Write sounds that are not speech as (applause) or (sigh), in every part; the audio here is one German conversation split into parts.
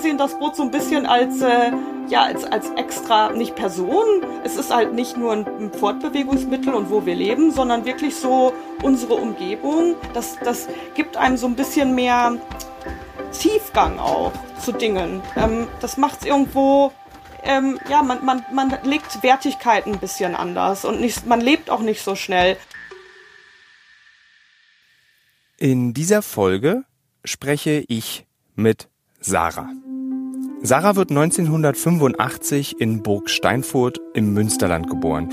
sehen das Boot so ein bisschen als, äh, ja, als, als extra, nicht Person. Es ist halt nicht nur ein Fortbewegungsmittel und wo wir leben, sondern wirklich so unsere Umgebung. Das, das gibt einem so ein bisschen mehr Tiefgang auch zu Dingen. Ähm, das macht es irgendwo ähm, ja, man, man, man legt Wertigkeiten ein bisschen anders und nicht, man lebt auch nicht so schnell. In dieser Folge spreche ich mit Sarah. Sarah wird 1985 in Burg Steinfurt im Münsterland geboren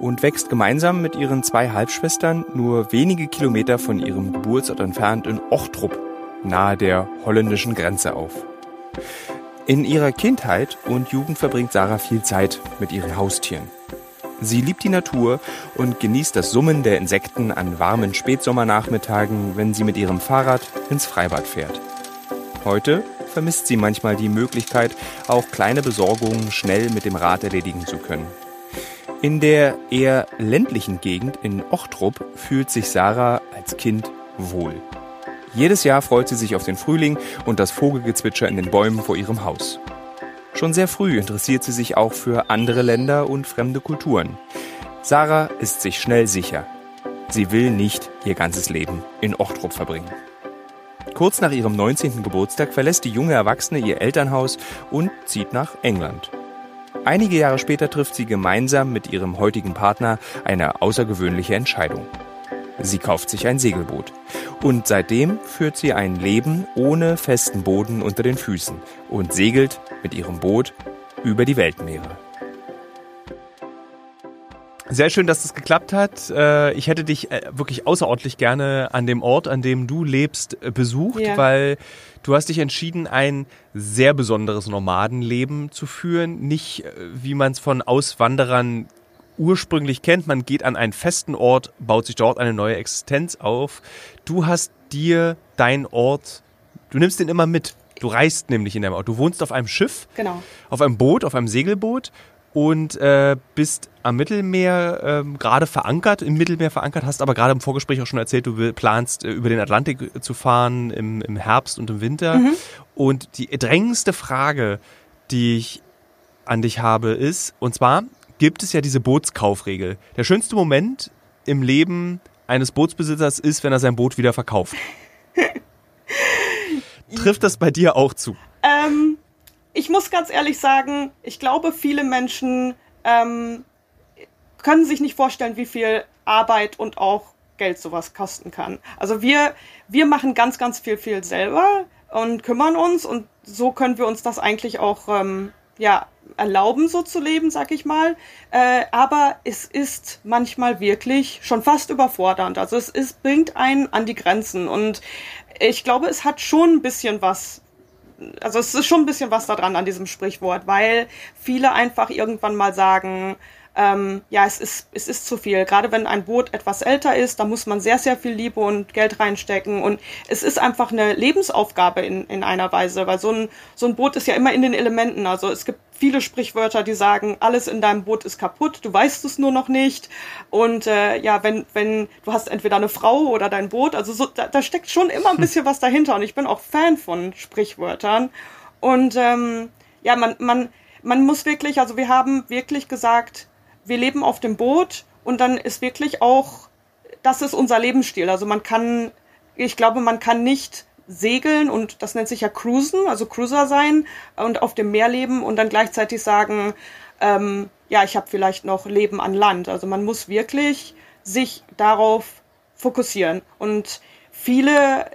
und wächst gemeinsam mit ihren zwei Halbschwestern nur wenige Kilometer von ihrem Geburtsort entfernt in Ochtrup, nahe der holländischen Grenze auf. In ihrer Kindheit und Jugend verbringt Sarah viel Zeit mit ihren Haustieren. Sie liebt die Natur und genießt das Summen der Insekten an warmen Spätsommernachmittagen, wenn sie mit ihrem Fahrrad ins Freibad fährt. Heute vermisst sie manchmal die Möglichkeit, auch kleine Besorgungen schnell mit dem Rad erledigen zu können. In der eher ländlichen Gegend in Ochtrup fühlt sich Sarah als Kind wohl. Jedes Jahr freut sie sich auf den Frühling und das Vogelgezwitscher in den Bäumen vor ihrem Haus. Schon sehr früh interessiert sie sich auch für andere Länder und fremde Kulturen. Sarah ist sich schnell sicher. Sie will nicht ihr ganzes Leben in Ochtrup verbringen. Kurz nach ihrem 19. Geburtstag verlässt die junge Erwachsene ihr Elternhaus und zieht nach England. Einige Jahre später trifft sie gemeinsam mit ihrem heutigen Partner eine außergewöhnliche Entscheidung. Sie kauft sich ein Segelboot. Und seitdem führt sie ein Leben ohne festen Boden unter den Füßen und segelt mit ihrem Boot über die Weltmeere. Sehr schön, dass das geklappt hat. Äh, ich hätte dich äh, wirklich außerordentlich gerne an dem Ort, an dem du lebst, äh, besucht, ja. weil du hast dich entschieden, ein sehr besonderes Nomadenleben zu führen. Nicht, wie man es von Auswanderern ursprünglich kennt. Man geht an einen festen Ort, baut sich dort eine neue Existenz auf. Du hast dir deinen Ort, du nimmst den immer mit. Du reist nämlich in deinem Ort. Du wohnst auf einem Schiff, genau. auf einem Boot, auf einem Segelboot und äh, bist am Mittelmeer ähm, gerade verankert, im Mittelmeer verankert, hast aber gerade im Vorgespräch auch schon erzählt, du planst äh, über den Atlantik zu fahren im, im Herbst und im Winter. Mhm. Und die drängendste Frage, die ich an dich habe, ist, und zwar, gibt es ja diese Bootskaufregel. Der schönste Moment im Leben eines Bootsbesitzers ist, wenn er sein Boot wieder verkauft. (laughs) Trifft das bei dir auch zu? Ich muss ganz ehrlich sagen, ich glaube, viele Menschen ähm, können sich nicht vorstellen, wie viel Arbeit und auch Geld sowas kosten kann. Also wir, wir machen ganz, ganz viel, viel selber und kümmern uns und so können wir uns das eigentlich auch ähm, ja, erlauben, so zu leben, sag ich mal. Äh, aber es ist manchmal wirklich schon fast überfordernd. Also es ist, bringt einen an die Grenzen. Und ich glaube, es hat schon ein bisschen was. Also es ist schon ein bisschen was daran an diesem Sprichwort, weil viele einfach irgendwann mal sagen, ähm, ja, es ist, es ist zu viel. Gerade wenn ein Boot etwas älter ist, da muss man sehr, sehr viel Liebe und Geld reinstecken. Und es ist einfach eine Lebensaufgabe in, in einer Weise, weil so ein, so ein Boot ist ja immer in den Elementen. Also es gibt viele Sprichwörter, die sagen, alles in deinem Boot ist kaputt, du weißt es nur noch nicht. Und äh, ja, wenn, wenn du hast entweder eine Frau oder dein Boot, also so, da, da steckt schon immer ein (laughs) bisschen was dahinter. Und ich bin auch Fan von Sprichwörtern. Und ähm, ja, man, man, man muss wirklich, also wir haben wirklich gesagt, wir leben auf dem Boot und dann ist wirklich auch, das ist unser Lebensstil. Also man kann, ich glaube, man kann nicht segeln und das nennt sich ja Cruisen, also Cruiser sein und auf dem Meer leben und dann gleichzeitig sagen, ähm, ja, ich habe vielleicht noch Leben an Land. Also man muss wirklich sich darauf fokussieren und viele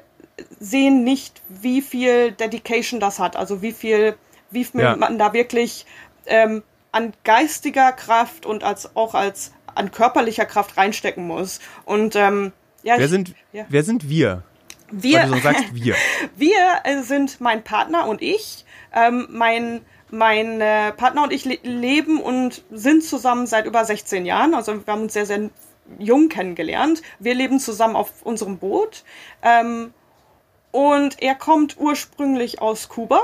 sehen nicht, wie viel Dedication das hat, also wie viel, wie viel ja. man da wirklich ähm, an geistiger Kraft und als auch als an körperlicher Kraft reinstecken muss. Und ähm, ja, wer ich, sind ja. wer sind wir? Wir, Weil du so sagst wir. (laughs) wir äh, sind mein Partner und ich. Ähm, mein mein äh, Partner und ich le leben und sind zusammen seit über 16 Jahren. Also wir haben uns sehr, sehr jung kennengelernt. Wir leben zusammen auf unserem Boot. Ähm, und er kommt ursprünglich aus Kuba.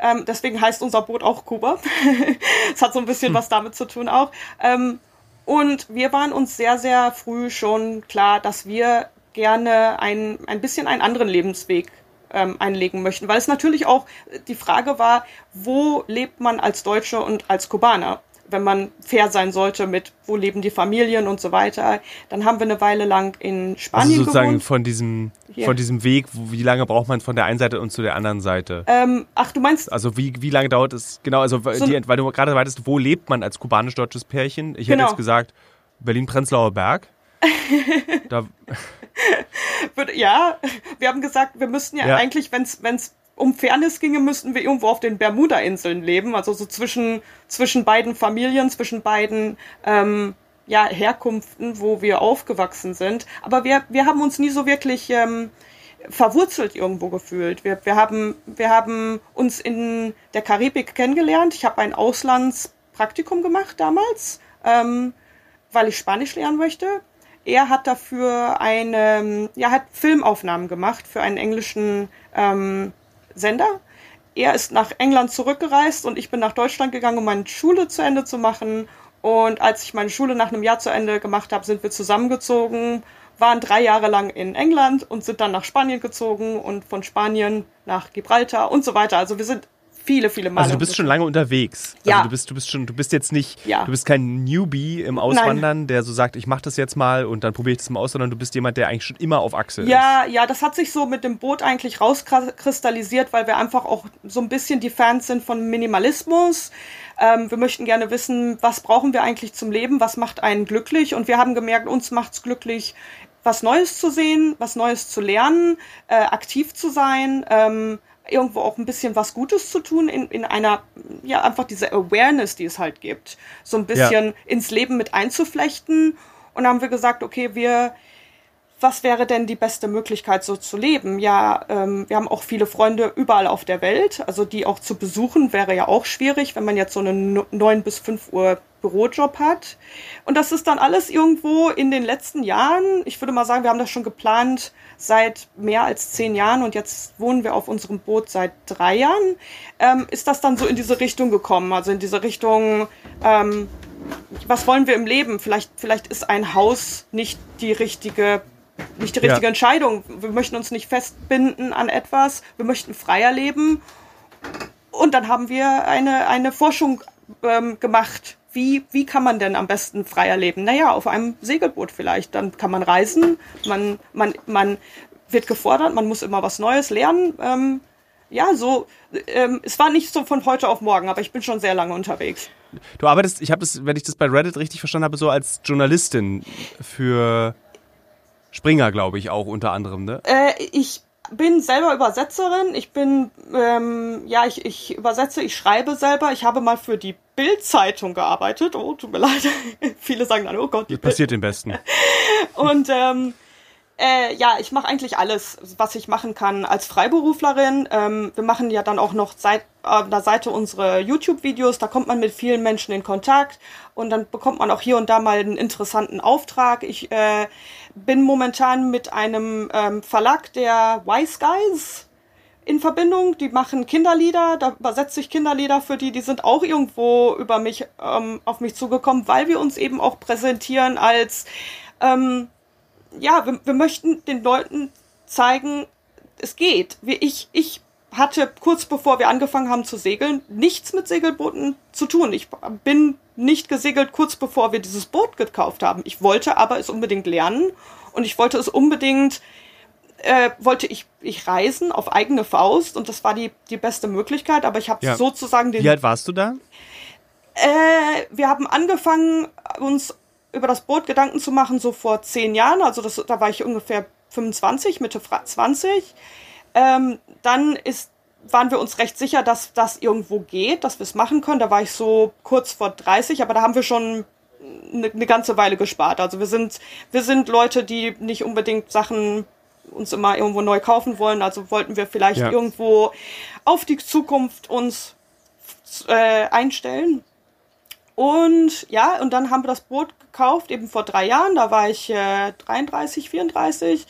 Ähm, deswegen heißt unser Boot auch Kuba. (laughs) Es hat so ein bisschen hm. was damit zu tun auch. Ähm, und wir waren uns sehr, sehr früh schon klar, dass wir gerne ein, ein bisschen einen anderen Lebensweg ähm, einlegen möchten. Weil es natürlich auch die Frage war, wo lebt man als Deutsche und als Kubaner? Wenn man fair sein sollte mit, wo leben die Familien und so weiter. Dann haben wir eine Weile lang in Spanien also sozusagen gewohnt. von diesem von diesem Weg, wie lange braucht man von der einen Seite und zu der anderen Seite? Ähm, ach, du meinst? Also wie, wie lange dauert es? Genau, also so die, weil du gerade weitest, wo lebt man als kubanisch-deutsches Pärchen? Ich genau. hätte jetzt gesagt Berlin-Prenzlauer Berg. (laughs) da ja, wir haben gesagt, wir müssten ja, ja. eigentlich, wenn es um Fairness ginge, müssten wir irgendwo auf den Bermuda-Inseln leben, also so zwischen, zwischen beiden Familien, zwischen beiden ähm, ja, Herkunften, wo wir aufgewachsen sind. Aber wir, wir haben uns nie so wirklich ähm, verwurzelt irgendwo gefühlt. Wir, wir, haben, wir haben uns in der Karibik kennengelernt. Ich habe ein Auslandspraktikum gemacht damals, ähm, weil ich Spanisch lernen möchte. Er hat dafür eine, ja, hat Filmaufnahmen gemacht für einen englischen ähm, Sender. Er ist nach England zurückgereist und ich bin nach Deutschland gegangen, um meine Schule zu Ende zu machen. Und als ich meine Schule nach einem Jahr zu Ende gemacht habe, sind wir zusammengezogen, waren drei Jahre lang in England und sind dann nach Spanien gezogen und von Spanien nach Gibraltar und so weiter. Also wir sind viele, viele Male. Also du bist schon lange unterwegs. Ja. Also du bist, du bist schon, du bist jetzt nicht, ja. du bist kein Newbie im Auswandern, Nein. der so sagt, ich mache das jetzt mal und dann probiere ich das mal aus, sondern du bist jemand, der eigentlich schon immer auf Achse ja, ist. Ja, ja, das hat sich so mit dem Boot eigentlich rauskristallisiert, weil wir einfach auch so ein bisschen die Fans sind von Minimalismus. Ähm, wir möchten gerne wissen, was brauchen wir eigentlich zum Leben, was macht einen glücklich und wir haben gemerkt, uns macht's glücklich, was Neues zu sehen, was Neues zu lernen, äh, aktiv zu sein, ähm, irgendwo auch ein bisschen was Gutes zu tun in, in einer, ja, einfach diese Awareness, die es halt gibt, so ein bisschen ja. ins Leben mit einzuflechten. Und dann haben wir gesagt, okay, wir, was wäre denn die beste Möglichkeit, so zu leben? Ja, ähm, wir haben auch viele Freunde überall auf der Welt, also die auch zu besuchen wäre ja auch schwierig, wenn man jetzt so einen neun bis fünf Uhr Bürojob hat. Und das ist dann alles irgendwo in den letzten Jahren, ich würde mal sagen, wir haben das schon geplant seit mehr als zehn Jahren und jetzt wohnen wir auf unserem Boot seit drei Jahren, ähm, ist das dann so in diese Richtung gekommen, also in diese Richtung, ähm, was wollen wir im Leben? Vielleicht, vielleicht ist ein Haus nicht die richtige nicht die richtige ja. Entscheidung. Wir möchten uns nicht festbinden an etwas. Wir möchten freier leben. Und dann haben wir eine, eine Forschung ähm, gemacht. Wie, wie kann man denn am besten freier leben? Naja, auf einem Segelboot vielleicht. Dann kann man reisen, man, man, man wird gefordert, man muss immer was Neues lernen. Ähm, ja, so, ähm, es war nicht so von heute auf morgen, aber ich bin schon sehr lange unterwegs. Du arbeitest, ich habe das, wenn ich das bei Reddit richtig verstanden habe, so als Journalistin für Springer, glaube ich, auch unter anderem, ne? Äh, ich bin selber Übersetzerin. Ich bin, ähm, ja, ich, ich übersetze, ich schreibe selber. Ich habe mal für die Bild-Zeitung gearbeitet. Oh, tut mir (laughs) leid. Viele sagen dann, oh Gott. Das passiert den Besten. (laughs) Und ähm, äh, ja, ich mache eigentlich alles, was ich machen kann als Freiberuflerin. Ähm, wir machen ja dann auch noch seit äh, der Seite unsere YouTube-Videos. Da kommt man mit vielen Menschen in Kontakt und dann bekommt man auch hier und da mal einen interessanten Auftrag. Ich äh, bin momentan mit einem ähm, Verlag der Wise Guys in Verbindung. Die machen Kinderlieder, da übersetze ich Kinderlieder für die, die sind auch irgendwo über mich ähm, auf mich zugekommen, weil wir uns eben auch präsentieren als ähm, ja, wir, wir möchten den Leuten zeigen, es geht. Wie ich, ich hatte kurz bevor wir angefangen haben zu segeln, nichts mit Segelbooten zu tun. Ich bin nicht gesegelt kurz bevor wir dieses Boot gekauft haben. Ich wollte aber es unbedingt lernen und ich wollte es unbedingt, äh, wollte ich, ich reisen auf eigene Faust und das war die, die beste Möglichkeit, aber ich habe ja. sozusagen den. Wie alt warst du da? Äh, wir haben angefangen, uns über das Boot Gedanken zu machen, so vor zehn Jahren, also das, da war ich ungefähr 25, Mitte 20. Ähm, dann ist, waren wir uns recht sicher, dass das irgendwo geht, dass wir es machen können. Da war ich so kurz vor 30, aber da haben wir schon eine, eine ganze Weile gespart. Also wir sind, wir sind Leute, die nicht unbedingt Sachen uns immer irgendwo neu kaufen wollen. Also wollten wir vielleicht ja. irgendwo auf die Zukunft uns äh, einstellen. Und ja, und dann haben wir das Boot gekauft, eben vor drei Jahren. Da war ich äh, 33, 34.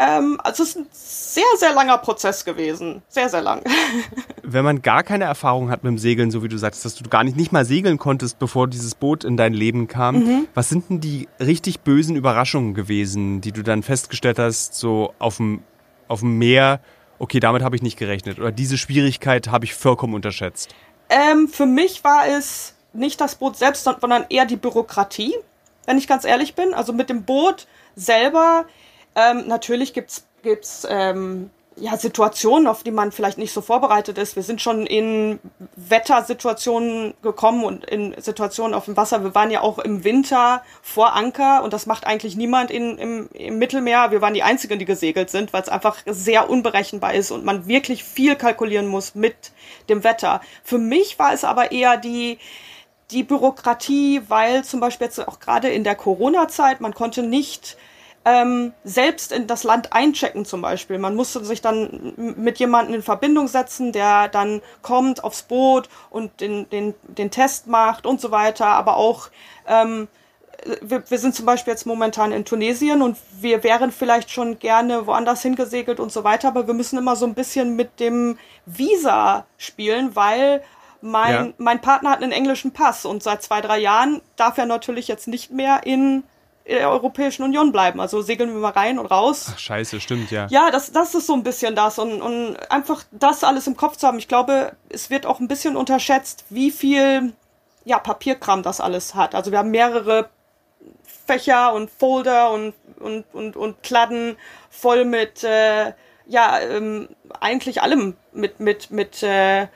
Ähm, also es ist ein sehr, sehr langer Prozess gewesen. Sehr, sehr lang. (laughs) Wenn man gar keine Erfahrung hat mit dem Segeln, so wie du sagst, dass du gar nicht, nicht mal segeln konntest, bevor dieses Boot in dein Leben kam, mhm. was sind denn die richtig bösen Überraschungen gewesen, die du dann festgestellt hast, so auf dem, auf dem Meer okay, damit habe ich nicht gerechnet oder diese Schwierigkeit habe ich vollkommen unterschätzt? Ähm, für mich war es nicht das Boot selbst, sondern eher die Bürokratie, wenn ich ganz ehrlich bin. Also mit dem Boot selber, ähm, natürlich gibt's gibt's ähm, ja, Situationen, auf die man vielleicht nicht so vorbereitet ist. Wir sind schon in Wettersituationen gekommen und in Situationen auf dem Wasser. Wir waren ja auch im Winter vor Anker und das macht eigentlich niemand in, im, im Mittelmeer. Wir waren die Einzigen, die gesegelt sind, weil es einfach sehr unberechenbar ist und man wirklich viel kalkulieren muss mit dem Wetter. Für mich war es aber eher die, die Bürokratie, weil zum Beispiel jetzt auch gerade in der Corona-Zeit, man konnte nicht ähm, selbst in das Land einchecken zum Beispiel. Man musste sich dann mit jemandem in Verbindung setzen, der dann kommt aufs Boot und den, den, den Test macht und so weiter. Aber auch, ähm, wir, wir sind zum Beispiel jetzt momentan in Tunesien und wir wären vielleicht schon gerne woanders hingesegelt und so weiter, aber wir müssen immer so ein bisschen mit dem Visa spielen, weil mein, ja. mein Partner hat einen englischen Pass und seit zwei, drei Jahren darf er natürlich jetzt nicht mehr in der Europäischen Union bleiben. Also segeln wir mal rein und raus. Ach, scheiße, stimmt, ja. Ja, das, das ist so ein bisschen das. Und, und einfach das alles im Kopf zu haben. Ich glaube, es wird auch ein bisschen unterschätzt, wie viel ja, Papierkram das alles hat. Also wir haben mehrere Fächer und Folder und, und, und, und Kladden voll mit, äh, ja, ähm, eigentlich allem mit, mit, mit, äh,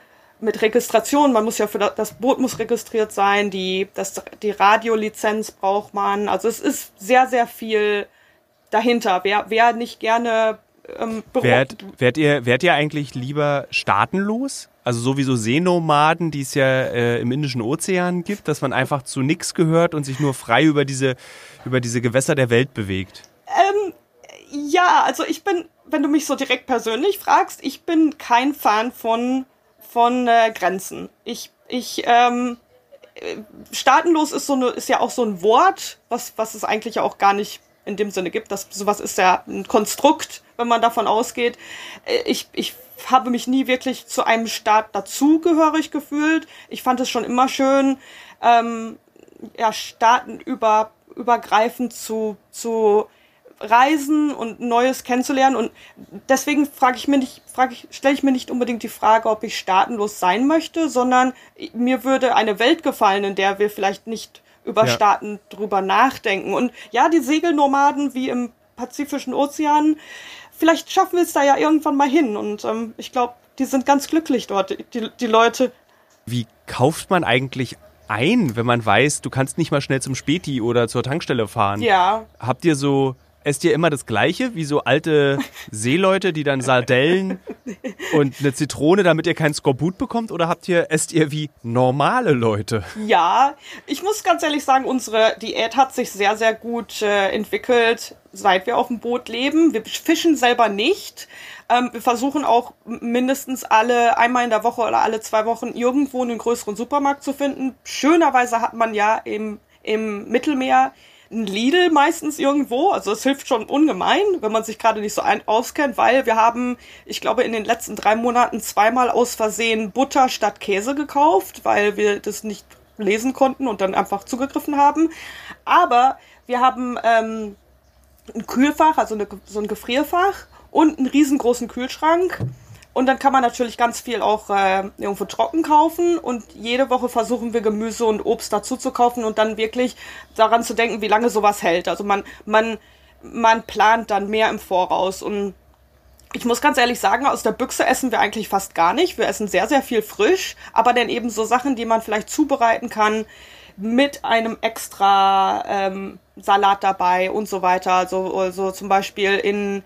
mit Registration, man muss ja für das, das Boot muss registriert sein, die, das, die Radiolizenz braucht man. Also es ist sehr, sehr viel dahinter. Wer, wer nicht gerne ähm, wärt, wärt, ihr, wärt ihr eigentlich lieber staatenlos? Also sowieso Seenomaden, die es ja äh, im Indischen Ozean gibt, dass man einfach zu nichts gehört und sich nur frei über diese, über diese Gewässer der Welt bewegt? Ähm, ja, also ich bin, wenn du mich so direkt persönlich fragst, ich bin kein Fan von von äh, Grenzen. Ich, ich, ähm, äh, staatenlos ist so eine, ist ja auch so ein Wort, was, was es eigentlich auch gar nicht in dem Sinne gibt. Das, sowas ist ja ein Konstrukt, wenn man davon ausgeht. Äh, ich, ich habe mich nie wirklich zu einem Staat dazugehörig gefühlt. Ich fand es schon immer schön, ähm, ja, staatenübergreifend zu, zu reisen und Neues kennenzulernen. Und deswegen frage ich mir nicht, frage ich, stelle ich mir nicht unbedingt die Frage, ob ich staatenlos sein möchte, sondern mir würde eine Welt gefallen, in der wir vielleicht nicht über ja. Staaten drüber nachdenken. Und ja, die Segelnomaden wie im Pazifischen Ozean, vielleicht schaffen wir es da ja irgendwann mal hin. Und ähm, ich glaube, die sind ganz glücklich dort, die, die Leute. Wie kauft man eigentlich ein, wenn man weiß, du kannst nicht mal schnell zum Späti oder zur Tankstelle fahren? Ja. Habt ihr so esst ihr immer das Gleiche, wie so alte (laughs) Seeleute, die dann Sardellen und eine Zitrone, damit ihr keinen Skorbut bekommt? Oder habt ihr, esst ihr wie normale Leute? Ja, ich muss ganz ehrlich sagen, unsere Diät hat sich sehr, sehr gut äh, entwickelt, seit wir auf dem Boot leben. Wir fischen selber nicht. Ähm, wir versuchen auch mindestens alle einmal in der Woche oder alle zwei Wochen irgendwo einen größeren Supermarkt zu finden. Schönerweise hat man ja im, im Mittelmeer ein Lidl meistens irgendwo. Also es hilft schon ungemein, wenn man sich gerade nicht so ein auskennt, weil wir haben, ich glaube, in den letzten drei Monaten zweimal aus Versehen Butter statt Käse gekauft, weil wir das nicht lesen konnten und dann einfach zugegriffen haben. Aber wir haben ähm, ein Kühlfach, also eine, so ein Gefrierfach und einen riesengroßen Kühlschrank und dann kann man natürlich ganz viel auch äh, irgendwo trocken kaufen und jede Woche versuchen wir Gemüse und Obst dazu zu kaufen und dann wirklich daran zu denken, wie lange sowas hält. Also man, man, man plant dann mehr im Voraus und ich muss ganz ehrlich sagen, aus der Büchse essen wir eigentlich fast gar nicht. Wir essen sehr, sehr viel frisch, aber dann eben so Sachen, die man vielleicht zubereiten kann mit einem extra ähm, Salat dabei und so weiter. Also, also zum Beispiel in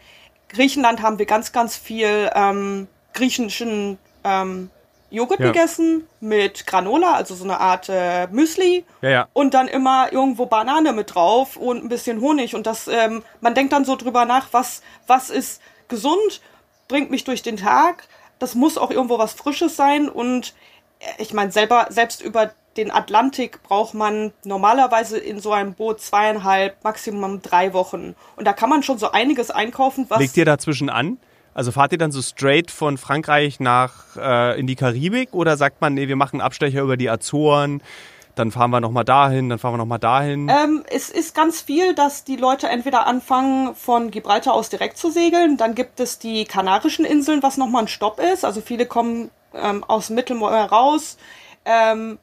Griechenland haben wir ganz, ganz viel ähm, griechischen ähm, Joghurt ja. gegessen mit Granola, also so eine Art äh, Müsli. Ja, ja. Und dann immer irgendwo Banane mit drauf und ein bisschen Honig. Und das, ähm, man denkt dann so drüber nach, was, was ist gesund, bringt mich durch den Tag. Das muss auch irgendwo was Frisches sein. Und äh, ich meine, selber, selbst über den Atlantik braucht man normalerweise in so einem Boot zweieinhalb, maximum drei Wochen. Und da kann man schon so einiges einkaufen, was. Legt ihr dazwischen an? Also fahrt ihr dann so straight von Frankreich nach äh, in die Karibik oder sagt man, nee, wir machen Abstecher über die Azoren, dann fahren wir nochmal dahin, dann fahren wir nochmal dahin? Ähm, es ist ganz viel, dass die Leute entweder anfangen, von Gibraltar aus direkt zu segeln. Dann gibt es die Kanarischen Inseln, was nochmal ein Stopp ist. Also viele kommen ähm, aus dem Mittelmeer raus, ähm,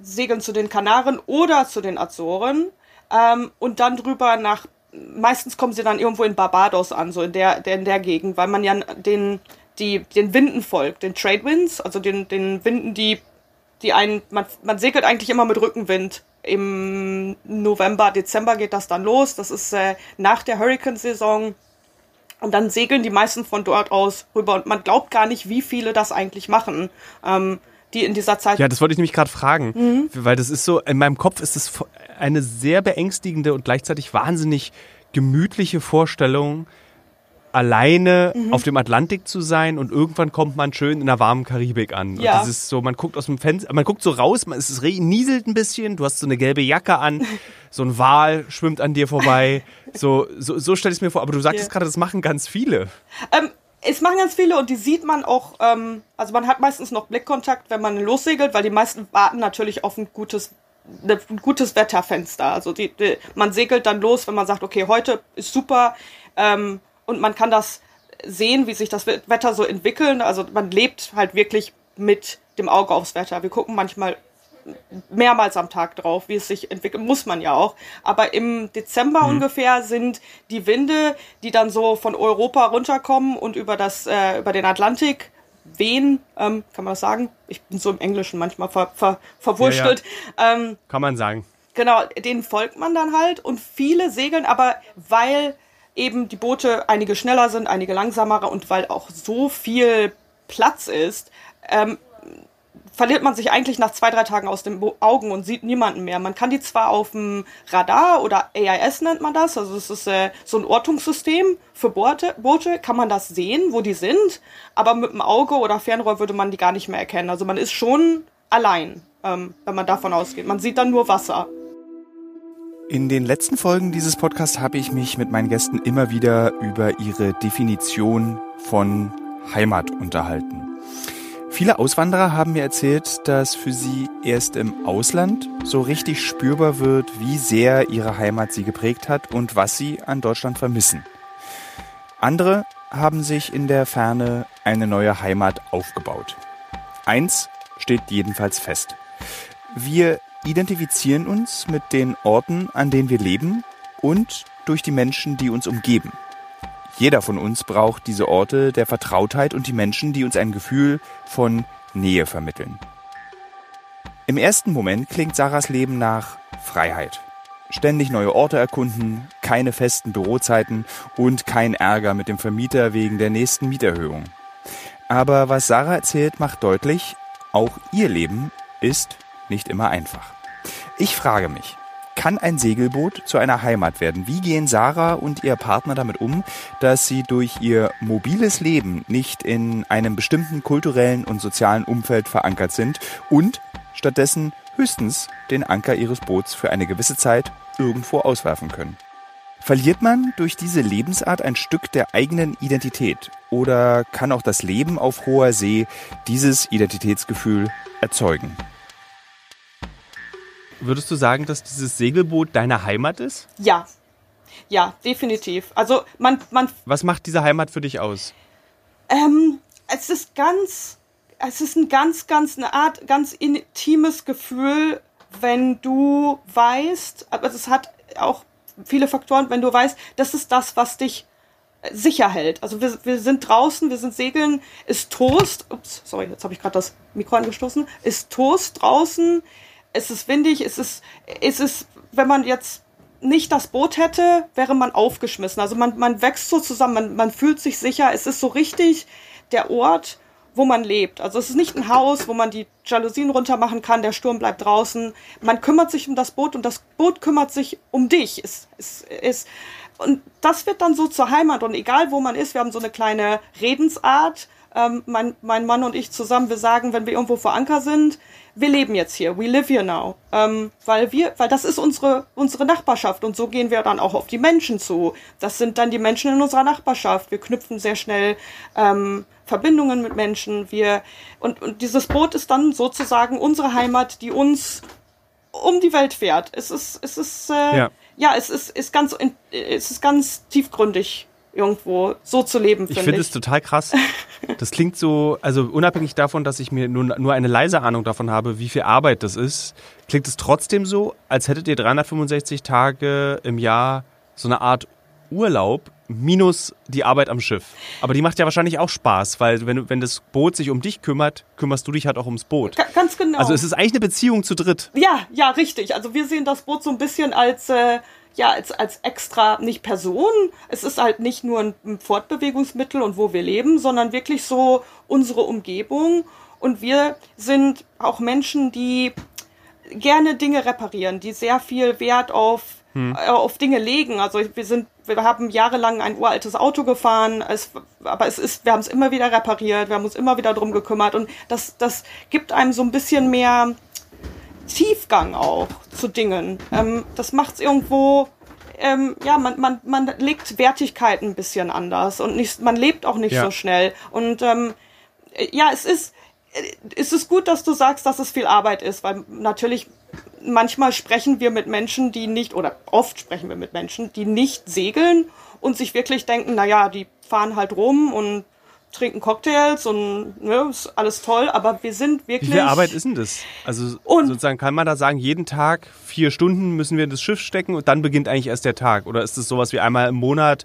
segeln zu den Kanaren oder zu den Azoren ähm, und dann drüber nach meistens kommen sie dann irgendwo in Barbados an, so in der, der in der Gegend, weil man ja den die den Winden folgt, den Trade Winds, also den den Winden, die die einen, man, man segelt eigentlich immer mit Rückenwind. Im November, Dezember geht das dann los. Das ist äh, nach der Hurricane-Saison. Und dann segeln die meisten von dort aus rüber. Und man glaubt gar nicht, wie viele das eigentlich machen. Ähm, die in dieser Zeit. Ja, das wollte ich nämlich gerade fragen, mhm. weil das ist so, in meinem Kopf ist es eine sehr beängstigende und gleichzeitig wahnsinnig gemütliche Vorstellung, alleine mhm. auf dem Atlantik zu sein und irgendwann kommt man schön in der warmen Karibik an. Ja. Und das ist so, man guckt aus dem Fenster, man guckt so raus, man, es nieselt ein bisschen, du hast so eine gelbe Jacke an, (laughs) so ein Wal schwimmt an dir vorbei. So, so, so stelle ich es mir vor. Aber du sagtest ja. gerade, das machen ganz viele. Ähm, es machen ganz viele und die sieht man auch, ähm, also man hat meistens noch Blickkontakt, wenn man lossegelt, weil die meisten warten natürlich auf ein gutes ne, ein gutes Wetterfenster. Also die, die, man segelt dann los, wenn man sagt, okay, heute ist super. Ähm, und man kann das sehen, wie sich das Wetter so entwickelt. Also man lebt halt wirklich mit dem Auge aufs Wetter. Wir gucken manchmal mehrmals am Tag drauf, wie es sich entwickelt, muss man ja auch. Aber im Dezember mhm. ungefähr sind die Winde, die dann so von Europa runterkommen und über das, äh, über den Atlantik wehen, ähm, kann man das sagen? Ich bin so im Englischen manchmal ver, ver, verwurschtelt. Ja, ja. Ähm, kann man sagen. Genau, denen folgt man dann halt und viele segeln, aber weil eben die Boote einige schneller sind, einige langsamer und weil auch so viel Platz ist, ähm, verliert man sich eigentlich nach zwei, drei Tagen aus den Augen und sieht niemanden mehr. Man kann die zwar auf dem Radar oder AIS nennt man das, also es ist äh, so ein Ortungssystem für Boote, Boote, kann man das sehen, wo die sind, aber mit dem Auge oder Fernrohr würde man die gar nicht mehr erkennen. Also man ist schon allein, ähm, wenn man davon ausgeht. Man sieht dann nur Wasser. In den letzten Folgen dieses Podcasts habe ich mich mit meinen Gästen immer wieder über ihre Definition von Heimat unterhalten. Viele Auswanderer haben mir erzählt, dass für sie erst im Ausland so richtig spürbar wird, wie sehr ihre Heimat sie geprägt hat und was sie an Deutschland vermissen. Andere haben sich in der Ferne eine neue Heimat aufgebaut. Eins steht jedenfalls fest. Wir identifizieren uns mit den Orten, an denen wir leben und durch die Menschen, die uns umgeben. Jeder von uns braucht diese Orte der Vertrautheit und die Menschen, die uns ein Gefühl von Nähe vermitteln. Im ersten Moment klingt Sarahs Leben nach Freiheit. Ständig neue Orte erkunden, keine festen Bürozeiten und kein Ärger mit dem Vermieter wegen der nächsten Mieterhöhung. Aber was Sarah erzählt, macht deutlich, auch ihr Leben ist nicht immer einfach. Ich frage mich, kann ein Segelboot zu einer Heimat werden? Wie gehen Sarah und ihr Partner damit um, dass sie durch ihr mobiles Leben nicht in einem bestimmten kulturellen und sozialen Umfeld verankert sind und stattdessen höchstens den Anker ihres Boots für eine gewisse Zeit irgendwo auswerfen können? Verliert man durch diese Lebensart ein Stück der eigenen Identität oder kann auch das Leben auf hoher See dieses Identitätsgefühl erzeugen? Würdest du sagen, dass dieses Segelboot deine Heimat ist? Ja. Ja, definitiv. Also man, man. Was macht diese Heimat für dich aus? Ähm, es ist ganz, es ist ein ganz, ganz eine Art, ganz intimes Gefühl, wenn du weißt, aber es hat auch viele Faktoren, wenn du weißt, das ist das, was dich sicher hält. Also wir, wir sind draußen, wir sind segeln, ist Toast, ups, sorry, jetzt habe ich gerade das Mikro angestoßen, ist Toast draußen, es ist windig, es ist, es ist, wenn man jetzt nicht das Boot hätte, wäre man aufgeschmissen. Also man, man wächst so zusammen, man, man fühlt sich sicher, es ist so richtig der Ort, wo man lebt. Also es ist nicht ein Haus, wo man die Jalousien runter machen kann, der Sturm bleibt draußen. Man kümmert sich um das Boot und das Boot kümmert sich um dich. Es, es, es, und das wird dann so zur Heimat. Und egal wo man ist, wir haben so eine kleine Redensart. Ähm, mein, mein Mann und ich zusammen, wir sagen, wenn wir irgendwo vor Anker sind, wir leben jetzt hier, we live here now, ähm, weil wir, weil das ist unsere unsere Nachbarschaft und so gehen wir dann auch auf die Menschen zu. Das sind dann die Menschen in unserer Nachbarschaft. Wir knüpfen sehr schnell ähm, Verbindungen mit Menschen. Wir und, und dieses Boot ist dann sozusagen unsere Heimat, die uns um die Welt fährt. Es ist, es ist, äh, ja. ja, es ist, ist ganz, es ist ganz tiefgründig irgendwo so zu leben. Find ich finde es total krass. (laughs) Das klingt so, also unabhängig davon, dass ich mir nur, nur eine leise Ahnung davon habe, wie viel Arbeit das ist, klingt es trotzdem so, als hättet ihr 365 Tage im Jahr so eine Art Urlaub minus die Arbeit am Schiff. Aber die macht ja wahrscheinlich auch Spaß, weil wenn, wenn das Boot sich um dich kümmert, kümmerst du dich halt auch ums Boot. G ganz genau. Also es ist eigentlich eine Beziehung zu dritt. Ja, ja, richtig. Also wir sehen das Boot so ein bisschen als, äh, ja, als, als extra, nicht Person. Es ist halt nicht nur ein Fortbewegungsmittel und wo wir leben, sondern wirklich so unsere Umgebung. Und wir sind auch Menschen, die gerne Dinge reparieren, die sehr viel Wert auf, hm. äh, auf Dinge legen. Also wir sind, wir haben jahrelang ein uraltes Auto gefahren, es, aber es ist, wir haben es immer wieder repariert, wir haben uns immer wieder drum gekümmert und das, das gibt einem so ein bisschen mehr Tiefgang auch zu Dingen. Ähm, das macht es irgendwo, ähm, ja, man, man, man legt Wertigkeiten ein bisschen anders und nicht, man lebt auch nicht ja. so schnell. Und ähm, ja, es ist, es ist gut, dass du sagst, dass es viel Arbeit ist, weil natürlich manchmal sprechen wir mit Menschen, die nicht, oder oft sprechen wir mit Menschen, die nicht segeln und sich wirklich denken, naja, die fahren halt rum und trinken Cocktails und ne, ist alles toll, aber wir sind wirklich. Wie viel Arbeit ist denn das? Also und sozusagen kann man da sagen, jeden Tag vier Stunden müssen wir in das Schiff stecken und dann beginnt eigentlich erst der Tag? Oder ist es sowas wie einmal im Monat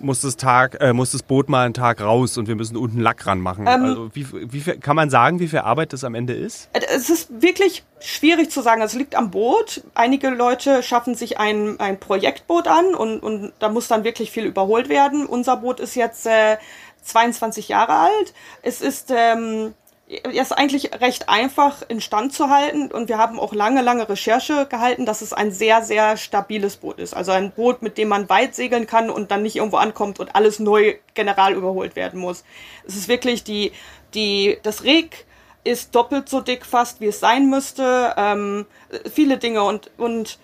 muss das Tag, äh, muss das Boot mal einen Tag raus und wir müssen unten Lack ranmachen. Ähm, also wie, wie viel, kann man sagen, wie viel Arbeit das am Ende ist? Äh, es ist wirklich schwierig zu sagen. Es liegt am Boot. Einige Leute schaffen sich ein, ein Projektboot an und, und da muss dann wirklich viel überholt werden. Unser Boot ist jetzt äh, 22 Jahre alt. Es ist ähm, ist eigentlich recht einfach instand zu halten und wir haben auch lange, lange Recherche gehalten, dass es ein sehr, sehr stabiles Boot ist. Also ein Boot, mit dem man weit segeln kann und dann nicht irgendwo ankommt und alles neu general überholt werden muss. Es ist wirklich die, die, das Reg ist doppelt so dick fast, wie es sein müsste. Ähm, viele Dinge und, und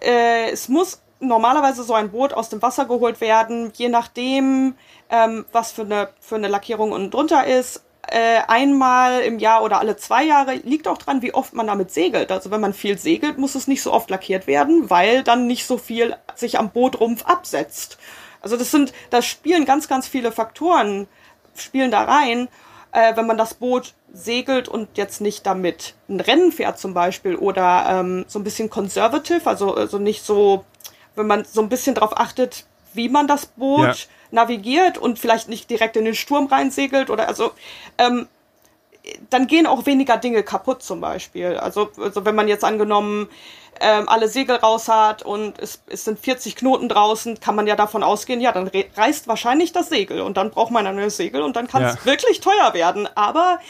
äh, es muss normalerweise so ein Boot aus dem Wasser geholt werden, je nachdem, ähm, was für eine, für eine Lackierung unten drunter ist äh, einmal im Jahr oder alle zwei Jahre. Liegt auch dran, wie oft man damit segelt. Also wenn man viel segelt, muss es nicht so oft lackiert werden, weil dann nicht so viel sich am Bootrumpf absetzt. Also das sind, da spielen ganz, ganz viele Faktoren, spielen da rein. Äh, wenn man das Boot segelt und jetzt nicht damit ein Rennen fährt zum Beispiel oder ähm, so ein bisschen conservative, also, also nicht so, wenn man so ein bisschen darauf achtet, wie man das Boot ja navigiert und vielleicht nicht direkt in den Sturm reinsegelt oder also ähm, dann gehen auch weniger Dinge kaputt zum Beispiel. Also, also wenn man jetzt angenommen ähm, alle Segel raus hat und es, es sind 40 Knoten draußen, kann man ja davon ausgehen, ja, dann reißt wahrscheinlich das Segel und dann braucht man ein neues Segel und dann kann es ja. wirklich teuer werden. Aber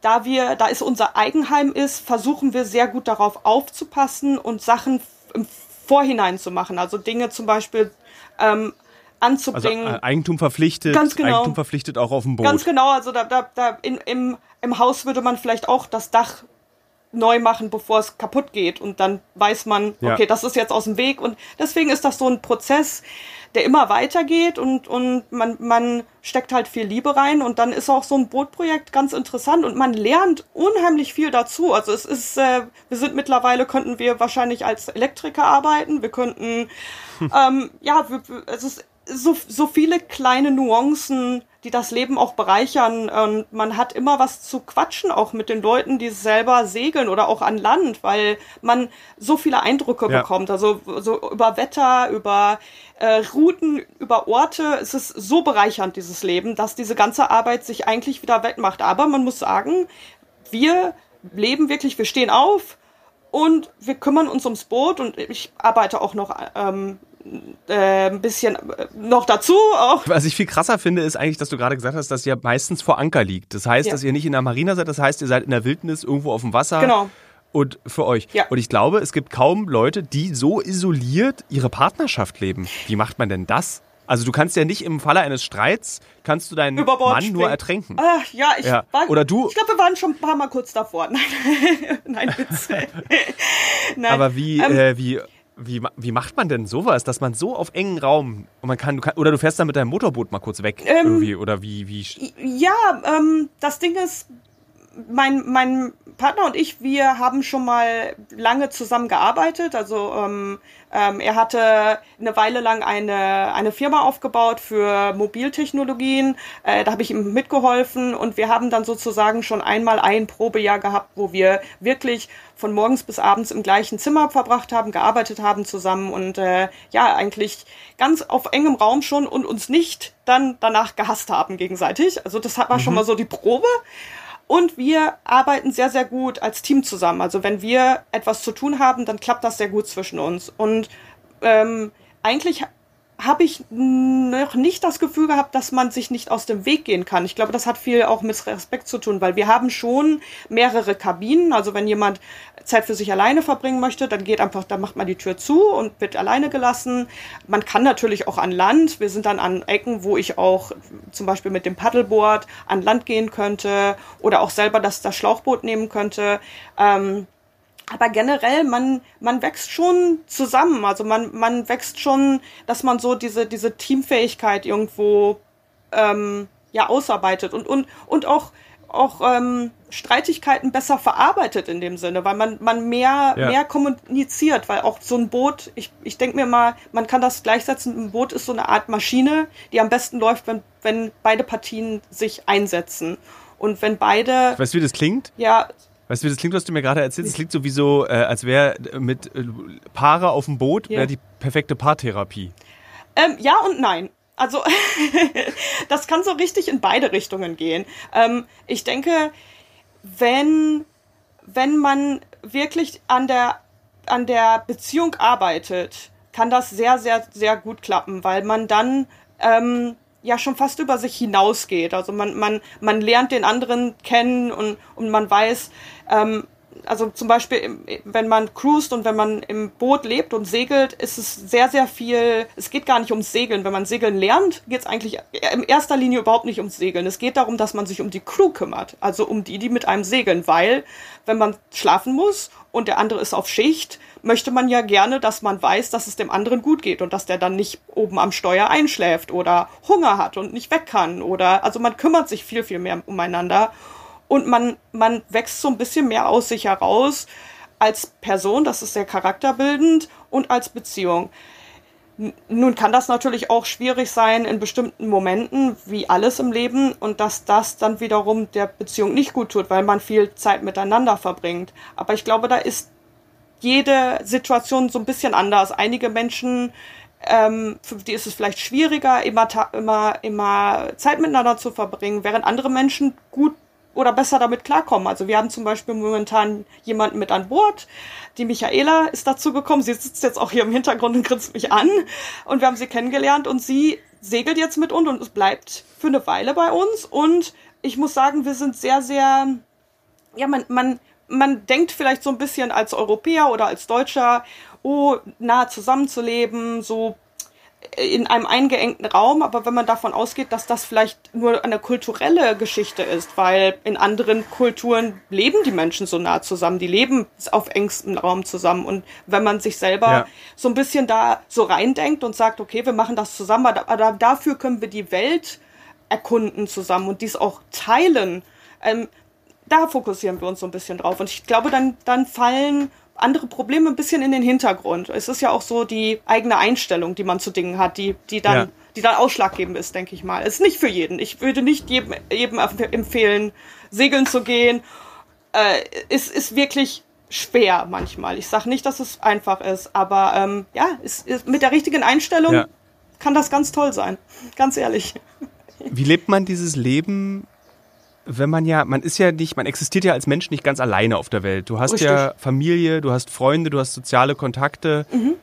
da wir, da es unser Eigenheim ist, versuchen wir sehr gut darauf aufzupassen und Sachen im Vorhinein zu machen. Also Dinge zum Beispiel ähm, anzubringen. Also Eigentum verpflichtet, Ganz genau. Eigentum verpflichtet auch auf dem Boot. Ganz genau, also da, da, da in, im, im Haus würde man vielleicht auch das Dach neu machen, bevor es kaputt geht und dann weiß man, okay, ja. das ist jetzt aus dem Weg und deswegen ist das so ein Prozess, der immer weitergeht und, und man, man steckt halt viel Liebe rein und dann ist auch so ein Bootprojekt ganz interessant und man lernt unheimlich viel dazu. Also es ist, äh, wir sind mittlerweile, könnten wir wahrscheinlich als Elektriker arbeiten, wir könnten, hm. (laughs) ähm, ja, wir, es ist so, so viele kleine Nuancen, die das Leben auch bereichern. Und man hat immer was zu quatschen, auch mit den Leuten, die selber segeln oder auch an Land, weil man so viele Eindrücke ja. bekommt. Also so über Wetter, über äh, Routen, über Orte. Es ist so bereichernd, dieses Leben, dass diese ganze Arbeit sich eigentlich wieder wettmacht. Aber man muss sagen, wir leben wirklich, wir stehen auf, und wir kümmern uns ums Boot und ich arbeite auch noch ähm, äh, ein bisschen äh, noch dazu auch. Was ich viel krasser finde, ist eigentlich, dass du gerade gesagt hast, dass ihr meistens vor Anker liegt. Das heißt, ja. dass ihr nicht in der Marina seid, das heißt, ihr seid in der Wildnis irgendwo auf dem Wasser. Genau. Und für euch. Ja. Und ich glaube, es gibt kaum Leute, die so isoliert ihre Partnerschaft leben. Wie macht man denn das? Also du kannst ja nicht im Falle eines Streits, kannst du deinen Mann springen. nur ertränken. Ah, ja, ich ja. War, Oder du. Ich glaube, wir waren schon ein paar Mal kurz davor. (laughs) Nein, (laughs) Nein Witz. (laughs) Nein. Aber wie, ähm, äh, wie wie, wie macht man denn sowas, dass man so auf engen Raum und man kann, du kann oder du fährst dann mit deinem Motorboot mal kurz weg ähm, irgendwie oder wie wie Ja, ähm, das Ding ist, mein, mein Partner und ich, wir haben schon mal lange zusammen gearbeitet. Also ähm, ähm, er hatte eine Weile lang eine, eine Firma aufgebaut für Mobiltechnologien. Äh, da habe ich ihm mitgeholfen und wir haben dann sozusagen schon einmal ein Probejahr gehabt, wo wir wirklich von morgens bis abends im gleichen Zimmer verbracht haben, gearbeitet haben zusammen und äh, ja, eigentlich ganz auf engem Raum schon und uns nicht dann danach gehasst haben gegenseitig. Also das war mhm. schon mal so die Probe. Und wir arbeiten sehr, sehr gut als Team zusammen. Also wenn wir etwas zu tun haben, dann klappt das sehr gut zwischen uns. Und ähm, eigentlich habe ich noch nicht das Gefühl gehabt, dass man sich nicht aus dem Weg gehen kann. Ich glaube, das hat viel auch mit Respekt zu tun, weil wir haben schon mehrere Kabinen. Also wenn jemand Zeit für sich alleine verbringen möchte, dann geht einfach, dann macht man die Tür zu und wird alleine gelassen. Man kann natürlich auch an Land. Wir sind dann an Ecken, wo ich auch zum Beispiel mit dem Paddleboard an Land gehen könnte oder auch selber das, das Schlauchboot nehmen könnte. Ähm, aber generell, man, man wächst schon zusammen. Also man, man wächst schon, dass man so diese, diese Teamfähigkeit irgendwo ähm, ja ausarbeitet und, und, und auch, auch ähm, Streitigkeiten besser verarbeitet in dem Sinne, weil man, man mehr, ja. mehr kommuniziert, weil auch so ein Boot, ich, ich denke mir mal, man kann das gleichsetzen, ein Boot ist so eine Art Maschine, die am besten läuft, wenn, wenn beide Partien sich einsetzen. Und wenn beide. Weißt du, wie das klingt? Ja, Weißt du, das klingt, was du mir gerade erzählst? Es klingt sowieso, äh, als wäre mit äh, Paare auf dem Boot ja. die perfekte Paartherapie. Ähm, ja und nein. Also (laughs) das kann so richtig in beide Richtungen gehen. Ähm, ich denke, wenn wenn man wirklich an der an der Beziehung arbeitet, kann das sehr sehr sehr gut klappen, weil man dann ähm, ja schon fast über sich hinausgeht. Also man, man, man lernt den anderen kennen und, und man weiß, ähm, also zum Beispiel, wenn man cruist und wenn man im Boot lebt und segelt, ist es sehr, sehr viel, es geht gar nicht ums Segeln. Wenn man Segeln lernt, geht es eigentlich in erster Linie überhaupt nicht ums Segeln. Es geht darum, dass man sich um die Crew kümmert, also um die, die mit einem segeln, weil wenn man schlafen muss und der andere ist auf Schicht, möchte man ja gerne, dass man weiß, dass es dem anderen gut geht und dass der dann nicht oben am Steuer einschläft oder Hunger hat und nicht weg kann oder, also man kümmert sich viel, viel mehr umeinander und man, man wächst so ein bisschen mehr aus sich heraus als Person, das ist sehr charakterbildend und als Beziehung. Nun kann das natürlich auch schwierig sein in bestimmten Momenten, wie alles im Leben, und dass das dann wiederum der Beziehung nicht gut tut, weil man viel Zeit miteinander verbringt. Aber ich glaube, da ist jede Situation so ein bisschen anders. Einige Menschen, ähm, für die ist es vielleicht schwieriger, immer, immer, immer Zeit miteinander zu verbringen, während andere Menschen gut oder besser damit klarkommen. Also wir haben zum Beispiel momentan jemanden mit an Bord. Die Michaela ist dazu gekommen. Sie sitzt jetzt auch hier im Hintergrund und grinst mich an. Und wir haben sie kennengelernt und sie segelt jetzt mit uns und es bleibt für eine Weile bei uns. Und ich muss sagen, wir sind sehr, sehr, ja, man, man, man denkt vielleicht so ein bisschen als Europäer oder als Deutscher, oh, nah zusammenzuleben, so in einem eingeengten Raum, aber wenn man davon ausgeht, dass das vielleicht nur eine kulturelle Geschichte ist, weil in anderen Kulturen leben die Menschen so nah zusammen, die leben auf engstem Raum zusammen und wenn man sich selber ja. so ein bisschen da so reindenkt und sagt, okay, wir machen das zusammen, aber dafür können wir die Welt erkunden zusammen und dies auch teilen, ähm, da fokussieren wir uns so ein bisschen drauf und ich glaube, dann, dann fallen andere Probleme ein bisschen in den Hintergrund. Es ist ja auch so die eigene Einstellung, die man zu Dingen hat, die, die dann, ja. die dann ausschlaggebend ist, denke ich mal. Es ist nicht für jeden. Ich würde nicht jedem, jedem empfehlen, segeln zu gehen. Äh, es ist wirklich schwer manchmal. Ich sage nicht, dass es einfach ist, aber ähm, ja, es, es, mit der richtigen Einstellung ja. kann das ganz toll sein. Ganz ehrlich. Wie lebt man dieses Leben wenn man ja, man ist ja nicht, man existiert ja als Mensch nicht ganz alleine auf der Welt. Du hast Richtig. ja Familie, du hast Freunde, du hast soziale Kontakte. Mhm.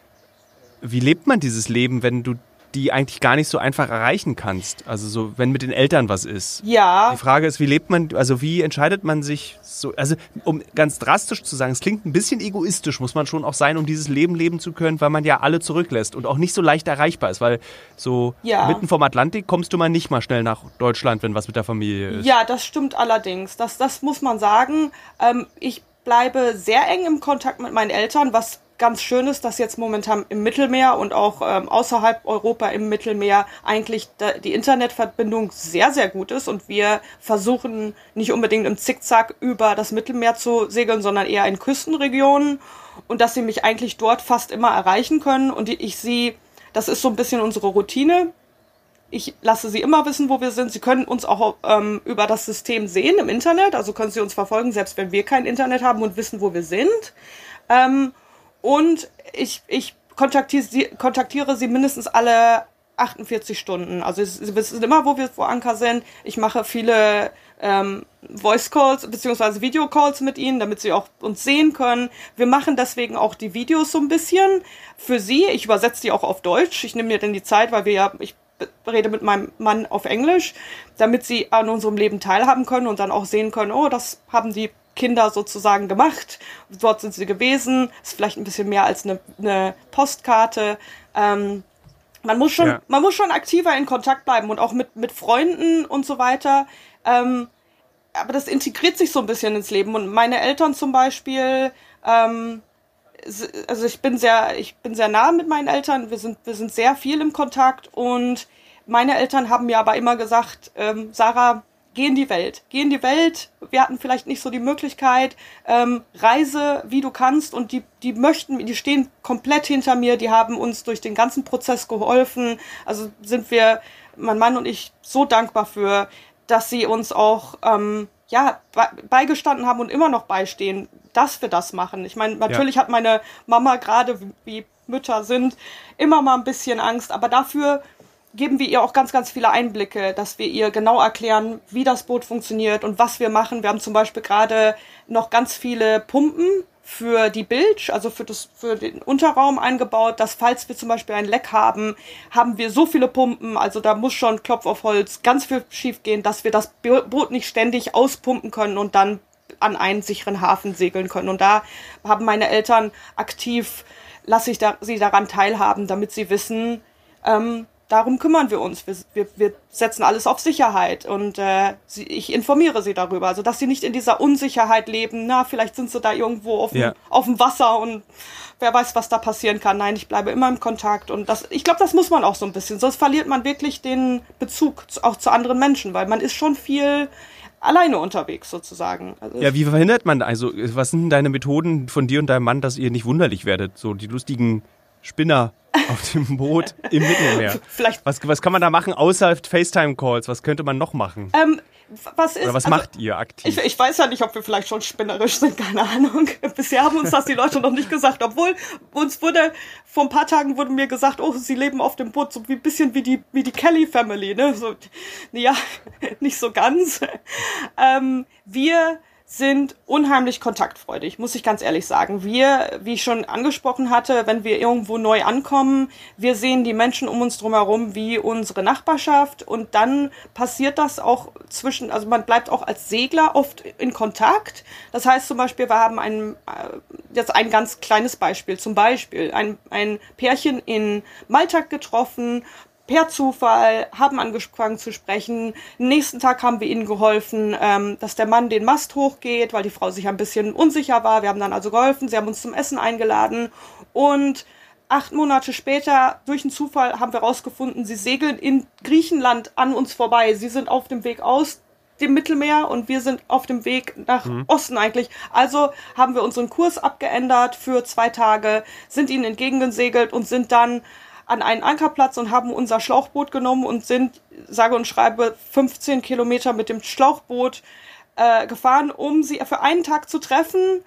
Wie lebt man dieses Leben, wenn du die eigentlich gar nicht so einfach erreichen kannst. Also so, wenn mit den Eltern was ist. Ja. Die Frage ist, wie lebt man, also wie entscheidet man sich so, also um ganz drastisch zu sagen, es klingt ein bisschen egoistisch, muss man schon auch sein, um dieses Leben leben zu können, weil man ja alle zurücklässt und auch nicht so leicht erreichbar ist, weil so ja. mitten vom Atlantik kommst du mal nicht mal schnell nach Deutschland, wenn was mit der Familie ist. Ja, das stimmt allerdings. Das, das muss man sagen. Ähm, ich bleibe sehr eng im Kontakt mit meinen Eltern, was ganz schön ist, dass jetzt momentan im Mittelmeer und auch ähm, außerhalb Europa im Mittelmeer eigentlich da, die Internetverbindung sehr, sehr gut ist und wir versuchen nicht unbedingt im Zickzack über das Mittelmeer zu segeln, sondern eher in Küstenregionen und dass sie mich eigentlich dort fast immer erreichen können und ich sie, das ist so ein bisschen unsere Routine. Ich lasse sie immer wissen, wo wir sind. Sie können uns auch ähm, über das System sehen im Internet, also können sie uns verfolgen, selbst wenn wir kein Internet haben und wissen, wo wir sind. Ähm, und ich, ich kontaktiere sie, kontaktiere sie mindestens alle 48 Stunden. Also sie wissen immer, wo wir vor Anker sind. Ich mache viele ähm, Voice Calls beziehungsweise Video Calls mit ihnen, damit sie auch uns sehen können. Wir machen deswegen auch die Videos so ein bisschen für sie. Ich übersetze die auch auf Deutsch. Ich nehme mir dann die Zeit, weil wir ja, ich rede mit meinem Mann auf Englisch, damit sie an unserem Leben teilhaben können und dann auch sehen können, oh, das haben die Kinder sozusagen gemacht. Dort sind sie gewesen. Ist vielleicht ein bisschen mehr als eine, eine Postkarte. Ähm, man muss schon, ja. man muss schon aktiver in Kontakt bleiben und auch mit, mit Freunden und so weiter. Ähm, aber das integriert sich so ein bisschen ins Leben. Und meine Eltern zum Beispiel, ähm, also ich bin sehr, ich bin sehr nah mit meinen Eltern. Wir sind, wir sind sehr viel im Kontakt und meine Eltern haben mir aber immer gesagt, ähm, Sarah, geh in die Welt, geh in die Welt. Wir hatten vielleicht nicht so die Möglichkeit, ähm, reise, wie du kannst. Und die, die möchten, die stehen komplett hinter mir. Die haben uns durch den ganzen Prozess geholfen. Also sind wir, mein Mann und ich, so dankbar für, dass sie uns auch ähm, ja beigestanden haben und immer noch beistehen, dass wir das machen. Ich meine, natürlich ja. hat meine Mama gerade, wie Mütter sind, immer mal ein bisschen Angst, aber dafür geben wir ihr auch ganz, ganz viele Einblicke, dass wir ihr genau erklären, wie das Boot funktioniert und was wir machen. Wir haben zum Beispiel gerade noch ganz viele Pumpen für die Bilge, also für, das, für den Unterraum eingebaut, dass falls wir zum Beispiel ein Leck haben, haben wir so viele Pumpen, also da muss schon Klopf auf Holz ganz viel schief gehen, dass wir das Boot nicht ständig auspumpen können und dann an einen sicheren Hafen segeln können. Und da haben meine Eltern aktiv, lasse ich da, sie daran teilhaben, damit sie wissen, ähm, darum kümmern wir uns. Wir, wir, wir setzen alles auf Sicherheit und äh, sie, ich informiere sie darüber, also dass sie nicht in dieser Unsicherheit leben. Na, vielleicht sind sie da irgendwo auf dem, ja. auf dem Wasser und wer weiß, was da passieren kann. Nein, ich bleibe immer im Kontakt und das, ich glaube, das muss man auch so ein bisschen. Sonst verliert man wirklich den Bezug zu, auch zu anderen Menschen, weil man ist schon viel alleine unterwegs sozusagen. Also ja, wie verhindert man also was sind deine Methoden von dir und deinem Mann, dass ihr nicht wunderlich werdet? So die lustigen Spinner auf dem (laughs) Boot im Mittelmeer. Vielleicht. Was, was kann man da machen außer FaceTime-Calls? Was könnte man noch machen? Ähm, was ist, Oder was also, macht ihr aktiv? Ich, ich, weiß ja nicht, ob wir vielleicht schon spinnerisch sind, keine Ahnung. (laughs) Bisher haben uns das die Leute noch nicht gesagt. Obwohl uns wurde, vor ein paar Tagen wurde mir gesagt, oh, sie leben auf dem Boot, so wie ein bisschen wie die, wie die Kelly Family, ne? So, ja, (laughs) nicht so ganz. Ähm, wir sind unheimlich kontaktfreudig, muss ich ganz ehrlich sagen. Wir, wie ich schon angesprochen hatte, wenn wir irgendwo neu ankommen, wir sehen die Menschen um uns drumherum wie unsere Nachbarschaft und dann passiert das auch zwischen, also man bleibt auch als Segler oft in Kontakt. Das heißt zum Beispiel, wir haben ein, äh, jetzt ein ganz kleines Beispiel, zum Beispiel ein, ein Pärchen in Malta getroffen, per Zufall, haben angefangen zu sprechen. Nächsten Tag haben wir ihnen geholfen, ähm, dass der Mann den Mast hochgeht, weil die Frau sich ein bisschen unsicher war. Wir haben dann also geholfen, sie haben uns zum Essen eingeladen und acht Monate später, durch einen Zufall, haben wir herausgefunden, sie segeln in Griechenland an uns vorbei. Sie sind auf dem Weg aus dem Mittelmeer und wir sind auf dem Weg nach mhm. Osten eigentlich. Also haben wir unseren Kurs abgeändert für zwei Tage, sind ihnen entgegengesegelt und sind dann an einen Ankerplatz und haben unser Schlauchboot genommen und sind, sage und schreibe, 15 Kilometer mit dem Schlauchboot äh, gefahren, um sie für einen Tag zu treffen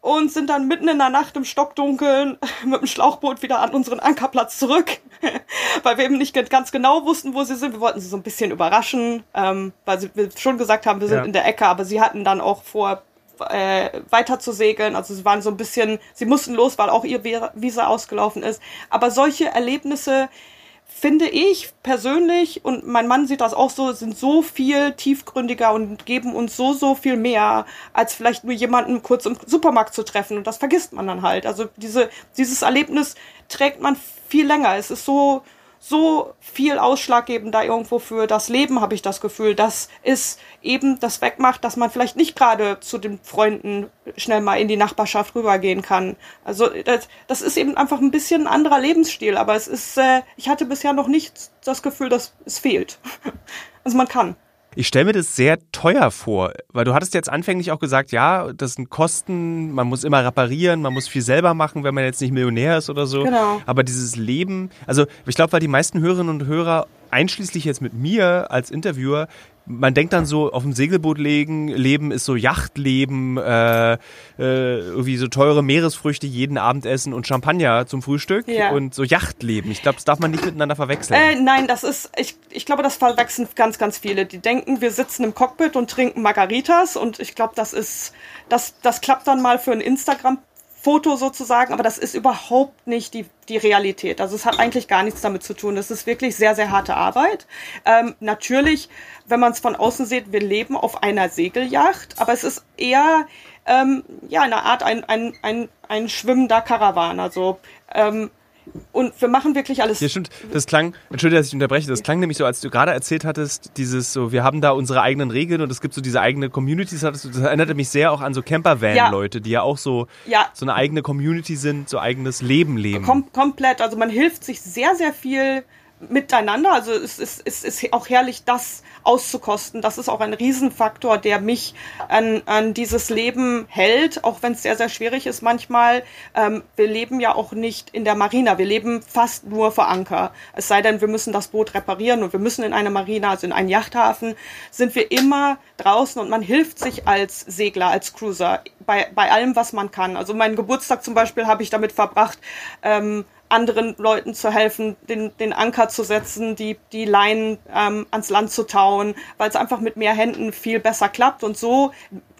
und sind dann mitten in der Nacht im Stockdunkeln (laughs) mit dem Schlauchboot wieder an unseren Ankerplatz zurück, (laughs) weil wir eben nicht ganz genau wussten, wo sie sind. Wir wollten sie so ein bisschen überraschen, ähm, weil sie, wir schon gesagt haben, wir sind ja. in der Ecke, aber sie hatten dann auch vor, äh, weiter zu segeln. Also sie waren so ein bisschen, sie mussten los, weil auch ihr Visa ausgelaufen ist. Aber solche Erlebnisse finde ich persönlich und mein Mann sieht das auch so, sind so viel tiefgründiger und geben uns so, so viel mehr, als vielleicht nur jemanden kurz im Supermarkt zu treffen. Und das vergisst man dann halt. Also diese, dieses Erlebnis trägt man viel länger. Es ist so, so viel ausschlaggebend da irgendwo für das Leben, habe ich das Gefühl, dass es eben das wegmacht, dass man vielleicht nicht gerade zu den Freunden schnell mal in die Nachbarschaft rübergehen kann. Also das, das ist eben einfach ein bisschen ein anderer Lebensstil, aber es ist, äh, ich hatte bisher noch nicht das Gefühl, dass es fehlt. (laughs) also man kann. Ich stelle mir das sehr teuer vor, weil du hattest jetzt anfänglich auch gesagt, ja, das sind Kosten, man muss immer reparieren, man muss viel selber machen, wenn man jetzt nicht Millionär ist oder so. Genau. Aber dieses Leben, also ich glaube, weil die meisten Hörerinnen und Hörer einschließlich jetzt mit mir als Interviewer man denkt dann so, auf dem Segelboot legen, leben ist so Yachtleben, äh, äh, irgendwie so teure Meeresfrüchte jeden Abend essen und Champagner zum Frühstück ja. und so Yachtleben. Ich glaube, das darf man nicht miteinander verwechseln. Äh, nein, das ist, ich, ich glaube, das verwechseln ganz, ganz viele. Die denken, wir sitzen im Cockpit und trinken Margaritas und ich glaube, das ist, das, das klappt dann mal für ein Instagram Foto sozusagen, aber das ist überhaupt nicht die, die Realität. Also es hat eigentlich gar nichts damit zu tun. Es ist wirklich sehr, sehr harte Arbeit. Ähm, natürlich, wenn man es von außen sieht, wir leben auf einer Segelyacht, aber es ist eher ähm, ja eine Art ein, ein, ein, ein schwimmender Karawan. Also ähm, und wir machen wirklich alles. Ja, stimmt. Das klang, entschuldige, dass ich unterbreche, das klang nämlich so, als du gerade erzählt hattest, dieses so, wir haben da unsere eigenen Regeln und es gibt so diese eigene Community, das, das erinnerte mich sehr auch an so Campervan-Leute, ja. die ja auch so, ja. so eine eigene Community sind, so eigenes Leben leben. Kom komplett, also man hilft sich sehr, sehr viel miteinander. Also es ist, es ist auch herrlich, das auszukosten. Das ist auch ein Riesenfaktor, der mich an, an dieses Leben hält, auch wenn es sehr, sehr schwierig ist manchmal. Ähm, wir leben ja auch nicht in der Marina. Wir leben fast nur vor Anker. Es sei denn, wir müssen das Boot reparieren und wir müssen in eine Marina, also in einen Yachthafen, sind wir immer draußen und man hilft sich als Segler, als Cruiser bei, bei allem, was man kann. Also meinen Geburtstag zum Beispiel habe ich damit verbracht, ähm, anderen Leuten zu helfen, den, den Anker zu setzen, die, die Leinen ähm, ans Land zu tauen, weil es einfach mit mehr Händen viel besser klappt. Und so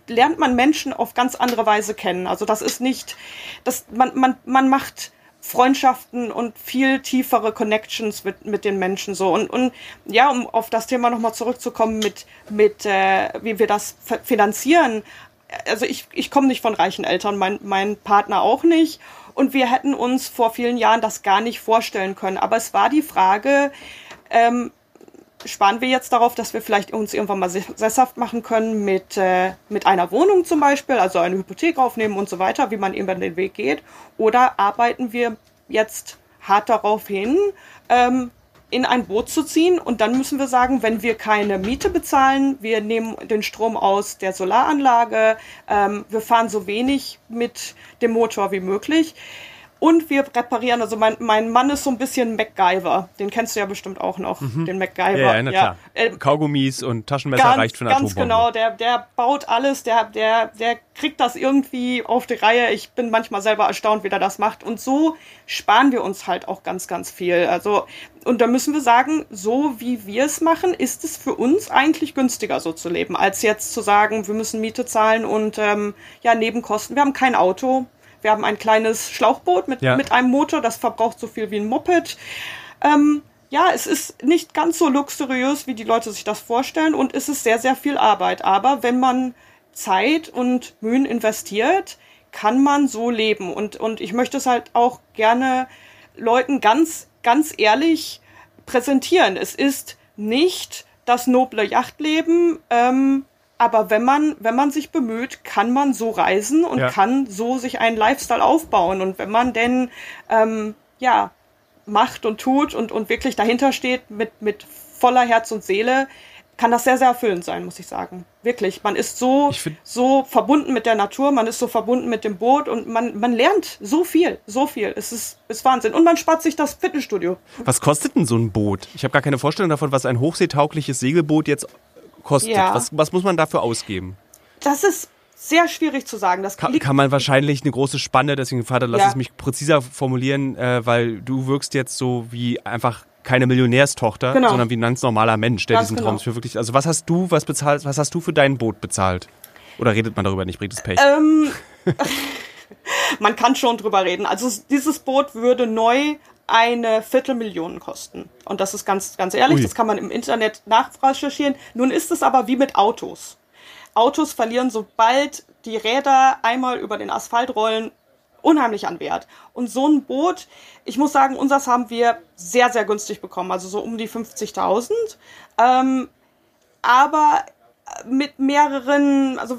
lernt man Menschen auf ganz andere Weise kennen. Also das ist nicht, das, man, man, man macht Freundschaften und viel tiefere Connections mit, mit den Menschen so. Und, und ja, um auf das Thema nochmal zurückzukommen mit, mit äh, wie wir das finanzieren. Also ich, ich komme nicht von reichen Eltern, mein, mein Partner auch nicht. Und wir hätten uns vor vielen Jahren das gar nicht vorstellen können. Aber es war die Frage, ähm, sparen wir jetzt darauf, dass wir vielleicht uns irgendwann mal sesshaft machen können mit, äh, mit einer Wohnung zum Beispiel, also eine Hypothek aufnehmen und so weiter, wie man eben den Weg geht? Oder arbeiten wir jetzt hart darauf hin, ähm, in ein Boot zu ziehen. Und dann müssen wir sagen, wenn wir keine Miete bezahlen, wir nehmen den Strom aus der Solaranlage, ähm, wir fahren so wenig mit dem Motor wie möglich, und wir reparieren, also mein, mein Mann ist so ein bisschen MacGyver. Den kennst du ja bestimmt auch noch, mhm. den MacGyver. Ja, ja, na klar. Äh, Kaugummis und Taschenmesser ganz, reicht für eine Ganz genau, der, der baut alles, der, der, der kriegt das irgendwie auf die Reihe. Ich bin manchmal selber erstaunt, wie der das macht. Und so sparen wir uns halt auch ganz, ganz viel. Also, und da müssen wir sagen, so wie wir es machen, ist es für uns eigentlich günstiger, so zu leben, als jetzt zu sagen, wir müssen Miete zahlen und ähm, ja, Nebenkosten. Wir haben kein Auto wir haben ein kleines Schlauchboot mit, ja. mit einem Motor, das verbraucht so viel wie ein Moped. Ähm, ja, es ist nicht ganz so luxuriös, wie die Leute sich das vorstellen und es ist sehr, sehr viel Arbeit. Aber wenn man Zeit und Mühen investiert, kann man so leben. Und, und ich möchte es halt auch gerne Leuten ganz, ganz ehrlich präsentieren. Es ist nicht das noble Yachtleben, ähm, aber wenn man, wenn man sich bemüht, kann man so reisen und ja. kann so sich einen Lifestyle aufbauen. Und wenn man denn, ähm, ja, macht und tut und, und wirklich dahinter steht mit, mit voller Herz und Seele, kann das sehr, sehr erfüllend sein, muss ich sagen. Wirklich. Man ist so, so verbunden mit der Natur, man ist so verbunden mit dem Boot und man, man lernt so viel, so viel. Es ist, ist Wahnsinn. Und man spart sich das Fitnessstudio. Was kostet denn so ein Boot? Ich habe gar keine Vorstellung davon, was ein hochseetaugliches Segelboot jetzt kostet. Ja. Was, was muss man dafür ausgeben? Das ist sehr schwierig zu sagen. Das kann, kann man wahrscheinlich eine große Spanne, deswegen Vater, lass ja. es mich präziser formulieren, äh, weil du wirkst jetzt so wie einfach keine Millionärstochter, genau. sondern wie ein ganz normaler Mensch, der ganz diesen genau. Traum für wirklich. Also was hast du, was bezahlt, was hast du für dein Boot bezahlt? Oder redet man darüber nicht, bringt es Pech? Ähm, (laughs) (laughs) man kann schon drüber reden. Also dieses Boot würde neu eine Viertelmillion kosten. Und das ist ganz, ganz ehrlich, Ui. das kann man im Internet nachrecherchieren. Nun ist es aber wie mit Autos. Autos verlieren, sobald die Räder einmal über den Asphalt rollen, unheimlich an Wert. Und so ein Boot, ich muss sagen, unseres haben wir sehr, sehr günstig bekommen, also so um die 50.000. Ähm, aber mit mehreren, also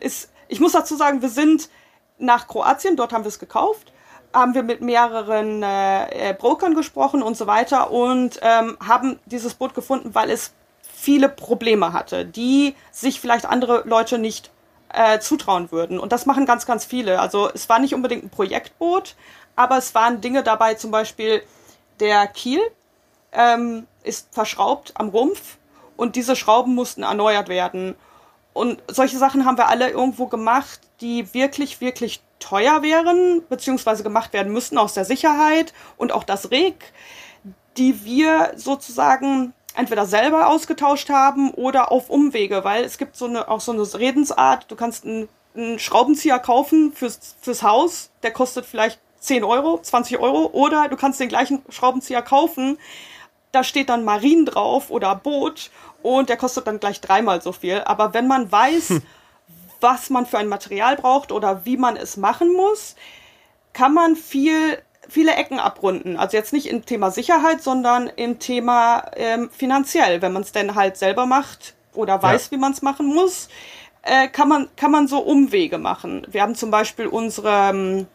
ist, ich muss dazu sagen, wir sind nach Kroatien, dort haben wir es gekauft, haben wir mit mehreren äh, Brokern gesprochen und so weiter und ähm, haben dieses Boot gefunden, weil es viele Probleme hatte, die sich vielleicht andere Leute nicht äh, zutrauen würden. Und das machen ganz, ganz viele. Also es war nicht unbedingt ein Projektboot, aber es waren Dinge dabei, zum Beispiel der Kiel ähm, ist verschraubt am Rumpf und diese Schrauben mussten erneuert werden. Und solche Sachen haben wir alle irgendwo gemacht, die wirklich, wirklich teuer wären, beziehungsweise gemacht werden müssten aus der Sicherheit und auch das Rig, die wir sozusagen entweder selber ausgetauscht haben oder auf Umwege, weil es gibt so eine, auch so eine Redensart, du kannst einen, einen Schraubenzieher kaufen fürs, fürs Haus, der kostet vielleicht 10 Euro, 20 Euro, oder du kannst den gleichen Schraubenzieher kaufen, da steht dann Marin drauf oder Boot und der kostet dann gleich dreimal so viel. Aber wenn man weiß, hm. Was man für ein Material braucht oder wie man es machen muss, kann man viel viele Ecken abrunden. Also jetzt nicht im Thema Sicherheit, sondern im Thema ähm, finanziell. Wenn man es denn halt selber macht oder weiß, ja. wie man es machen muss, äh, kann, man, kann man so Umwege machen. Wir haben zum Beispiel unsere, ähm,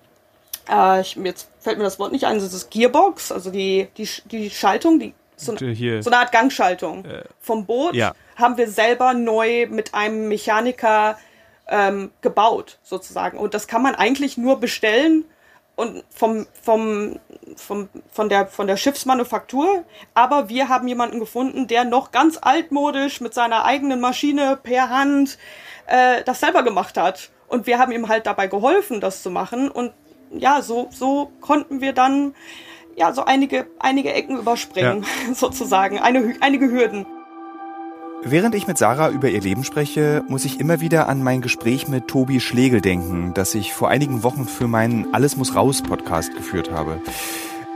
äh, ich, jetzt fällt mir das Wort nicht ein, das ist Gearbox, also die, die, die Schaltung, die so, Hier. so eine Art Gangschaltung äh, vom Boot, ja. haben wir selber neu mit einem Mechaniker ähm, gebaut, sozusagen. Und das kann man eigentlich nur bestellen und vom, vom, vom, von, der, von der Schiffsmanufaktur. Aber wir haben jemanden gefunden, der noch ganz altmodisch mit seiner eigenen Maschine per Hand äh, das selber gemacht hat. Und wir haben ihm halt dabei geholfen, das zu machen. Und ja, so, so konnten wir dann ja so einige, einige Ecken überspringen, ja. (laughs) sozusagen, eine, einige Hürden. Während ich mit Sarah über ihr Leben spreche, muss ich immer wieder an mein Gespräch mit Tobi Schlegel denken, das ich vor einigen Wochen für meinen Alles muss raus Podcast geführt habe.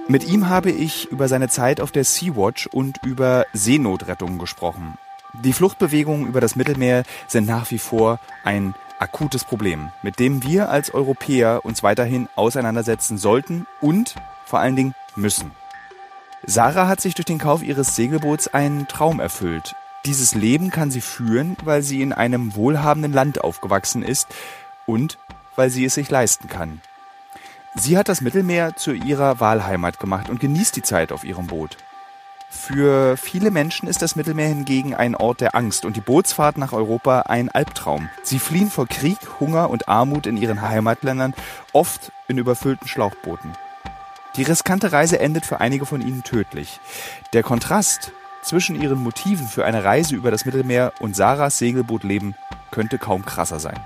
Mit ihm habe ich über seine Zeit auf der Sea-Watch und über Seenotrettung gesprochen. Die Fluchtbewegungen über das Mittelmeer sind nach wie vor ein akutes Problem, mit dem wir als Europäer uns weiterhin auseinandersetzen sollten und vor allen Dingen müssen. Sarah hat sich durch den Kauf ihres Segelboots einen Traum erfüllt. Dieses Leben kann sie führen, weil sie in einem wohlhabenden Land aufgewachsen ist und weil sie es sich leisten kann. Sie hat das Mittelmeer zu ihrer Wahlheimat gemacht und genießt die Zeit auf ihrem Boot. Für viele Menschen ist das Mittelmeer hingegen ein Ort der Angst und die Bootsfahrt nach Europa ein Albtraum. Sie fliehen vor Krieg, Hunger und Armut in ihren Heimatländern, oft in überfüllten Schlauchbooten. Die riskante Reise endet für einige von ihnen tödlich. Der Kontrast zwischen ihren Motiven für eine Reise über das Mittelmeer und Sarahs Segelbootleben könnte kaum krasser sein.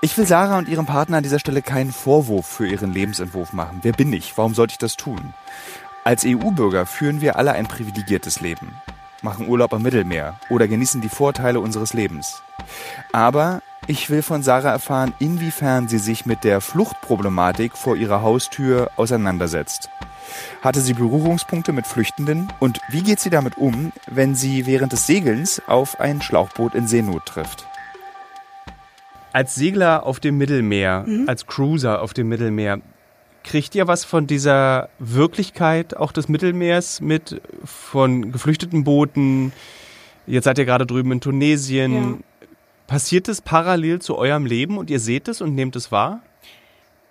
Ich will Sarah und ihrem Partner an dieser Stelle keinen Vorwurf für ihren Lebensentwurf machen. Wer bin ich? Warum sollte ich das tun? Als EU-Bürger führen wir alle ein privilegiertes Leben, machen Urlaub am Mittelmeer oder genießen die Vorteile unseres Lebens. Aber ich will von Sarah erfahren, inwiefern sie sich mit der Fluchtproblematik vor ihrer Haustür auseinandersetzt. Hatte sie Berührungspunkte mit Flüchtenden? Und wie geht sie damit um, wenn sie während des Segelns auf ein Schlauchboot in Seenot trifft? Als Segler auf dem Mittelmeer, mhm. als Cruiser auf dem Mittelmeer, kriegt ihr was von dieser Wirklichkeit auch des Mittelmeers mit, von geflüchteten Booten? Jetzt seid ihr gerade drüben in Tunesien. Ja. Passiert es parallel zu eurem Leben und ihr seht es und nehmt es wahr?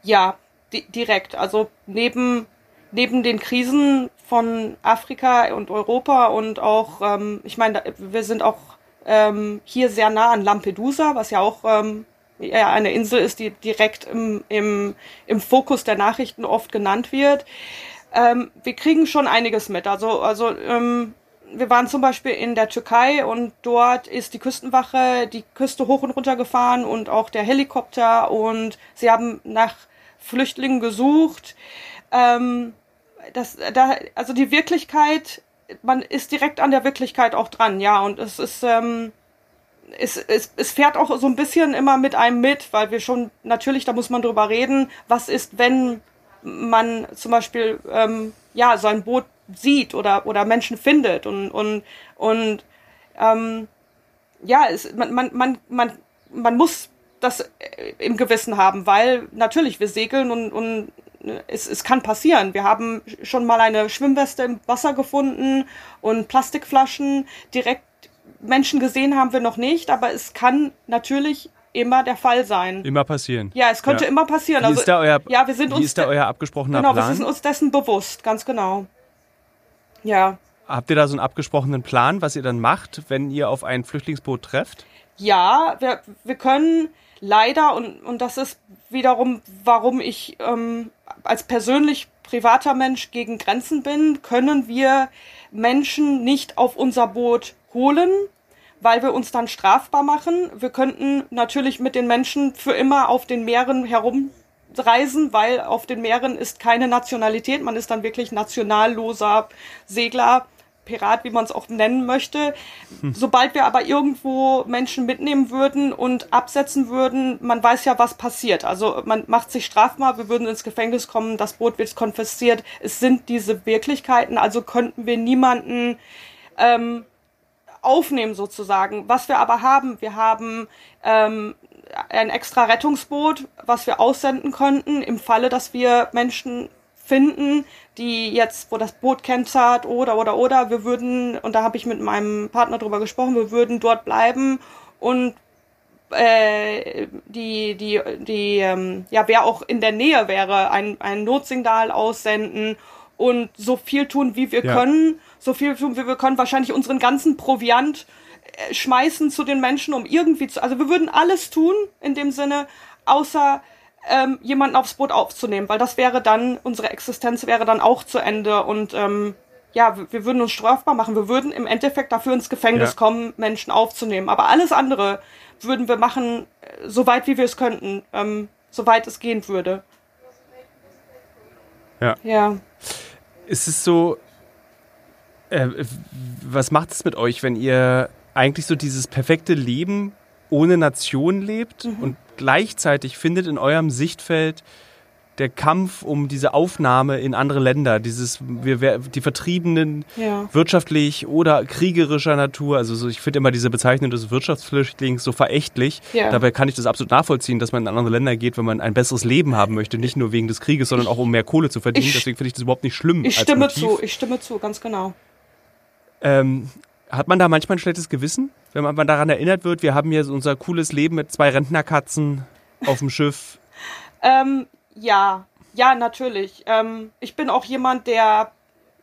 Ja, di direkt. Also neben neben den Krisen von Afrika und Europa und auch, ähm, ich meine, wir sind auch ähm, hier sehr nah an Lampedusa, was ja auch ähm, ja, eine Insel ist, die direkt im, im, im Fokus der Nachrichten oft genannt wird. Ähm, wir kriegen schon einiges mit. Also, also ähm, wir waren zum Beispiel in der Türkei und dort ist die Küstenwache die Küste hoch und runter gefahren und auch der Helikopter und sie haben nach Flüchtlingen gesucht. Ähm, das, da, also die Wirklichkeit, man ist direkt an der Wirklichkeit auch dran, ja, und es ist, ähm, es, es, es fährt auch so ein bisschen immer mit einem mit, weil wir schon, natürlich, da muss man drüber reden, was ist, wenn man zum Beispiel, ähm, ja, so ein Boot sieht oder, oder Menschen findet und, und, und, ähm, ja, es, man, man, man, man, man muss das äh, im Gewissen haben, weil natürlich wir segeln und, und es, es kann passieren. Wir haben schon mal eine Schwimmweste im Wasser gefunden und Plastikflaschen. Direkt Menschen gesehen haben wir noch nicht, aber es kann natürlich immer der Fall sein. Immer passieren. Ja, es könnte ja. immer passieren. Wie also, ist da euer, ja, wir sind uns ist da euer abgesprochener genau, Plan? Genau, wir sind uns dessen bewusst, ganz genau. Ja. Habt ihr da so einen abgesprochenen Plan, was ihr dann macht, wenn ihr auf ein Flüchtlingsboot trefft? Ja, wir, wir können leider, und, und das ist wiederum, warum ich ähm, als persönlich privater Mensch gegen Grenzen bin, können wir Menschen nicht auf unser Boot holen, weil wir uns dann strafbar machen. Wir könnten natürlich mit den Menschen für immer auf den Meeren herumreisen, weil auf den Meeren ist keine Nationalität. Man ist dann wirklich nationalloser Segler. Pirat, wie man es auch nennen möchte. Hm. Sobald wir aber irgendwo Menschen mitnehmen würden und absetzen würden, man weiß ja, was passiert. Also man macht sich strafbar, wir würden ins Gefängnis kommen, das Boot wird konfisziert. Es sind diese Wirklichkeiten, also könnten wir niemanden ähm, aufnehmen sozusagen. Was wir aber haben, wir haben ähm, ein extra Rettungsboot, was wir aussenden konnten im Falle, dass wir Menschen finden, die jetzt, wo das Boot kentert oder oder oder, wir würden, und da habe ich mit meinem Partner drüber gesprochen, wir würden dort bleiben und äh, die, die, die, ähm, ja, wer auch in der Nähe wäre, ein, ein Notsignal aussenden und so viel tun, wie wir ja. können, so viel tun, wie wir können, wahrscheinlich unseren ganzen Proviant schmeißen zu den Menschen, um irgendwie zu, also wir würden alles tun in dem Sinne, außer ähm, jemanden aufs Boot aufzunehmen, weil das wäre dann, unsere Existenz wäre dann auch zu Ende und ähm, ja, wir, würden uns strafbar machen. Wir würden im Endeffekt dafür ins Gefängnis ja. kommen, Menschen aufzunehmen. Aber alles andere würden wir machen, äh, so weit wie wir es könnten, ähm, soweit es gehen würde. Ja. Ja. Ist es so, äh, was macht es mit euch, wenn ihr eigentlich so dieses perfekte Leben ohne Nation lebt mhm. und gleichzeitig findet in eurem Sichtfeld der Kampf um diese Aufnahme in andere Länder, dieses wir, die Vertriebenen ja. wirtschaftlich oder kriegerischer Natur, also so, ich finde immer diese Bezeichnung des Wirtschaftsflüchtlings so verächtlich. Ja. Dabei kann ich das absolut nachvollziehen, dass man in andere Länder geht, wenn man ein besseres Leben haben möchte, nicht nur wegen des Krieges, sondern auch um mehr Kohle zu verdienen. Ich, Deswegen finde ich das überhaupt nicht schlimm. Ich stimme zu, ich stimme zu, ganz genau. Ähm, hat man da manchmal ein schlechtes Gewissen, wenn man daran erinnert wird, wir haben hier unser cooles Leben mit zwei Rentnerkatzen auf dem Schiff? (laughs) ähm, ja, ja, natürlich. Ähm, ich bin auch jemand, der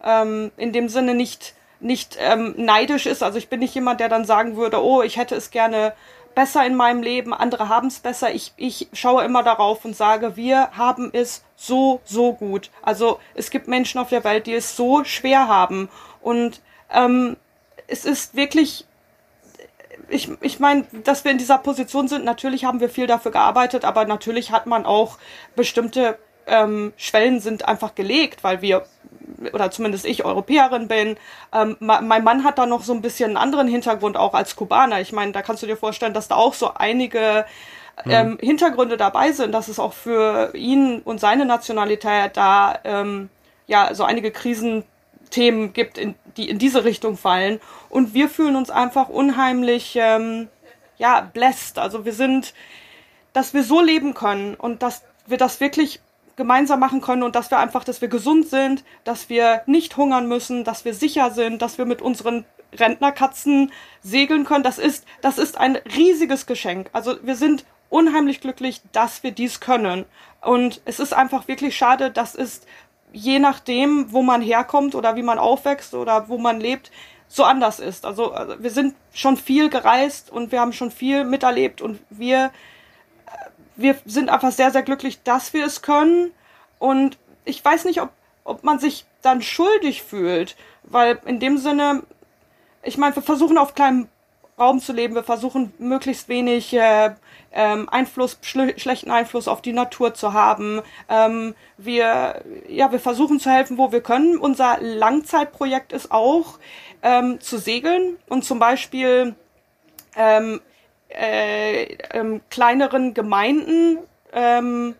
ähm, in dem Sinne nicht, nicht ähm, neidisch ist. Also ich bin nicht jemand, der dann sagen würde, oh, ich hätte es gerne besser in meinem Leben, andere haben es besser. Ich, ich schaue immer darauf und sage, wir haben es so, so gut. Also es gibt Menschen auf der Welt, die es so schwer haben. Und ähm, es ist wirklich, ich, ich meine, dass wir in dieser Position sind, natürlich haben wir viel dafür gearbeitet, aber natürlich hat man auch bestimmte ähm, Schwellen sind einfach gelegt, weil wir oder zumindest ich Europäerin bin. Ähm, mein Mann hat da noch so ein bisschen einen anderen Hintergrund auch als Kubaner. Ich meine, da kannst du dir vorstellen, dass da auch so einige mhm. ähm, mhm. Hintergründe dabei sind, dass es auch für ihn und seine Nationalität da ähm, ja so einige Krisen Themen gibt, in, die in diese Richtung fallen. Und wir fühlen uns einfach unheimlich, ähm, ja, blessed. Also wir sind, dass wir so leben können und dass wir das wirklich gemeinsam machen können und dass wir einfach, dass wir gesund sind, dass wir nicht hungern müssen, dass wir sicher sind, dass wir mit unseren Rentnerkatzen segeln können. Das ist, das ist ein riesiges Geschenk. Also wir sind unheimlich glücklich, dass wir dies können. Und es ist einfach wirklich schade, dass es je nachdem, wo man herkommt oder wie man aufwächst oder wo man lebt, so anders ist. Also, also wir sind schon viel gereist und wir haben schon viel miterlebt und wir, äh, wir sind einfach sehr, sehr glücklich, dass wir es können. Und ich weiß nicht, ob, ob man sich dann schuldig fühlt, weil in dem Sinne, ich meine, wir versuchen auf kleinem Raum zu leben, wir versuchen möglichst wenig äh, ähm, Einfluss, schl schlechten Einfluss auf die Natur zu haben. Ähm, wir, ja, wir versuchen zu helfen, wo wir können. Unser Langzeitprojekt ist auch ähm, zu segeln und zum Beispiel ähm, äh, ähm, kleineren Gemeinden, ähm,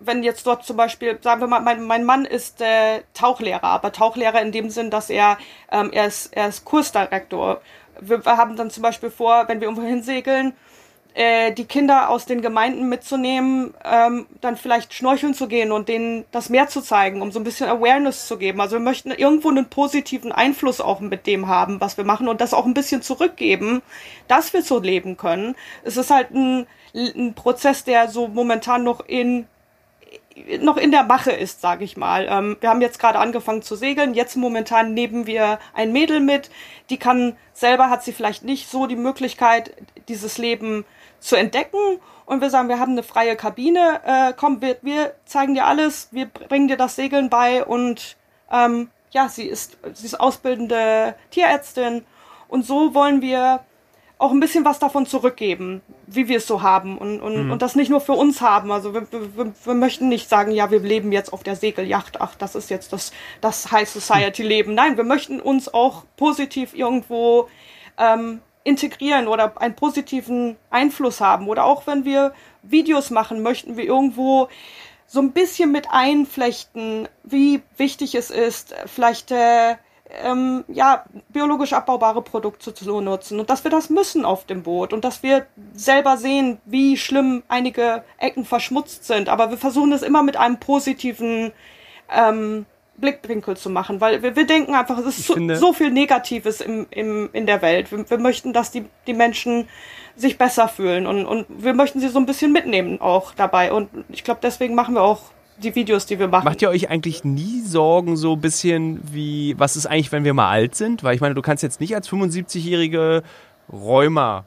wenn jetzt dort zum Beispiel, sagen wir mal, mein, mein Mann ist äh, Tauchlehrer, aber Tauchlehrer in dem Sinn, dass er, ähm, er, ist, er ist Kursdirektor. Wir, wir haben dann zum Beispiel vor, wenn wir irgendwo hinsegeln, äh, die Kinder aus den Gemeinden mitzunehmen, ähm, dann vielleicht schnorcheln zu gehen und denen das Meer zu zeigen, um so ein bisschen Awareness zu geben. Also wir möchten irgendwo einen positiven Einfluss auch mit dem haben, was wir machen und das auch ein bisschen zurückgeben, dass wir so leben können. Es ist halt ein, ein Prozess, der so momentan noch in noch in der Mache ist, sage ich mal. Ähm, wir haben jetzt gerade angefangen zu segeln. Jetzt momentan nehmen wir ein Mädel mit, die kann selber hat sie vielleicht nicht so die Möglichkeit, dieses Leben zu entdecken. Und wir sagen, wir haben eine freie Kabine. Äh, komm, wir, wir zeigen dir alles. Wir bringen dir das Segeln bei. Und ähm, ja, sie ist, sie ist ausbildende Tierärztin. Und so wollen wir auch ein bisschen was davon zurückgeben, wie wir es so haben und, und, mhm. und das nicht nur für uns haben. Also wir, wir, wir möchten nicht sagen, ja, wir leben jetzt auf der Segelyacht, ach, das ist jetzt das, das High Society Leben. Nein, wir möchten uns auch positiv irgendwo ähm, integrieren oder einen positiven Einfluss haben. Oder auch wenn wir Videos machen, möchten wir irgendwo so ein bisschen mit einflechten, wie wichtig es ist, vielleicht äh, ähm, ja, biologisch abbaubare Produkte zu nutzen und dass wir das müssen auf dem Boot und dass wir selber sehen, wie schlimm einige Ecken verschmutzt sind. Aber wir versuchen es immer mit einem positiven ähm, Blickwinkel zu machen, weil wir, wir denken einfach, es ist so, so, viel Negatives im, im, in der Welt. Wir, wir möchten, dass die, die Menschen sich besser fühlen und, und wir möchten sie so ein bisschen mitnehmen auch dabei. Und ich glaube, deswegen machen wir auch die Videos, die wir machen. Macht ihr euch eigentlich nie Sorgen so ein bisschen wie, was ist eigentlich, wenn wir mal alt sind? Weil ich meine, du kannst jetzt nicht als 75-jährige Räumer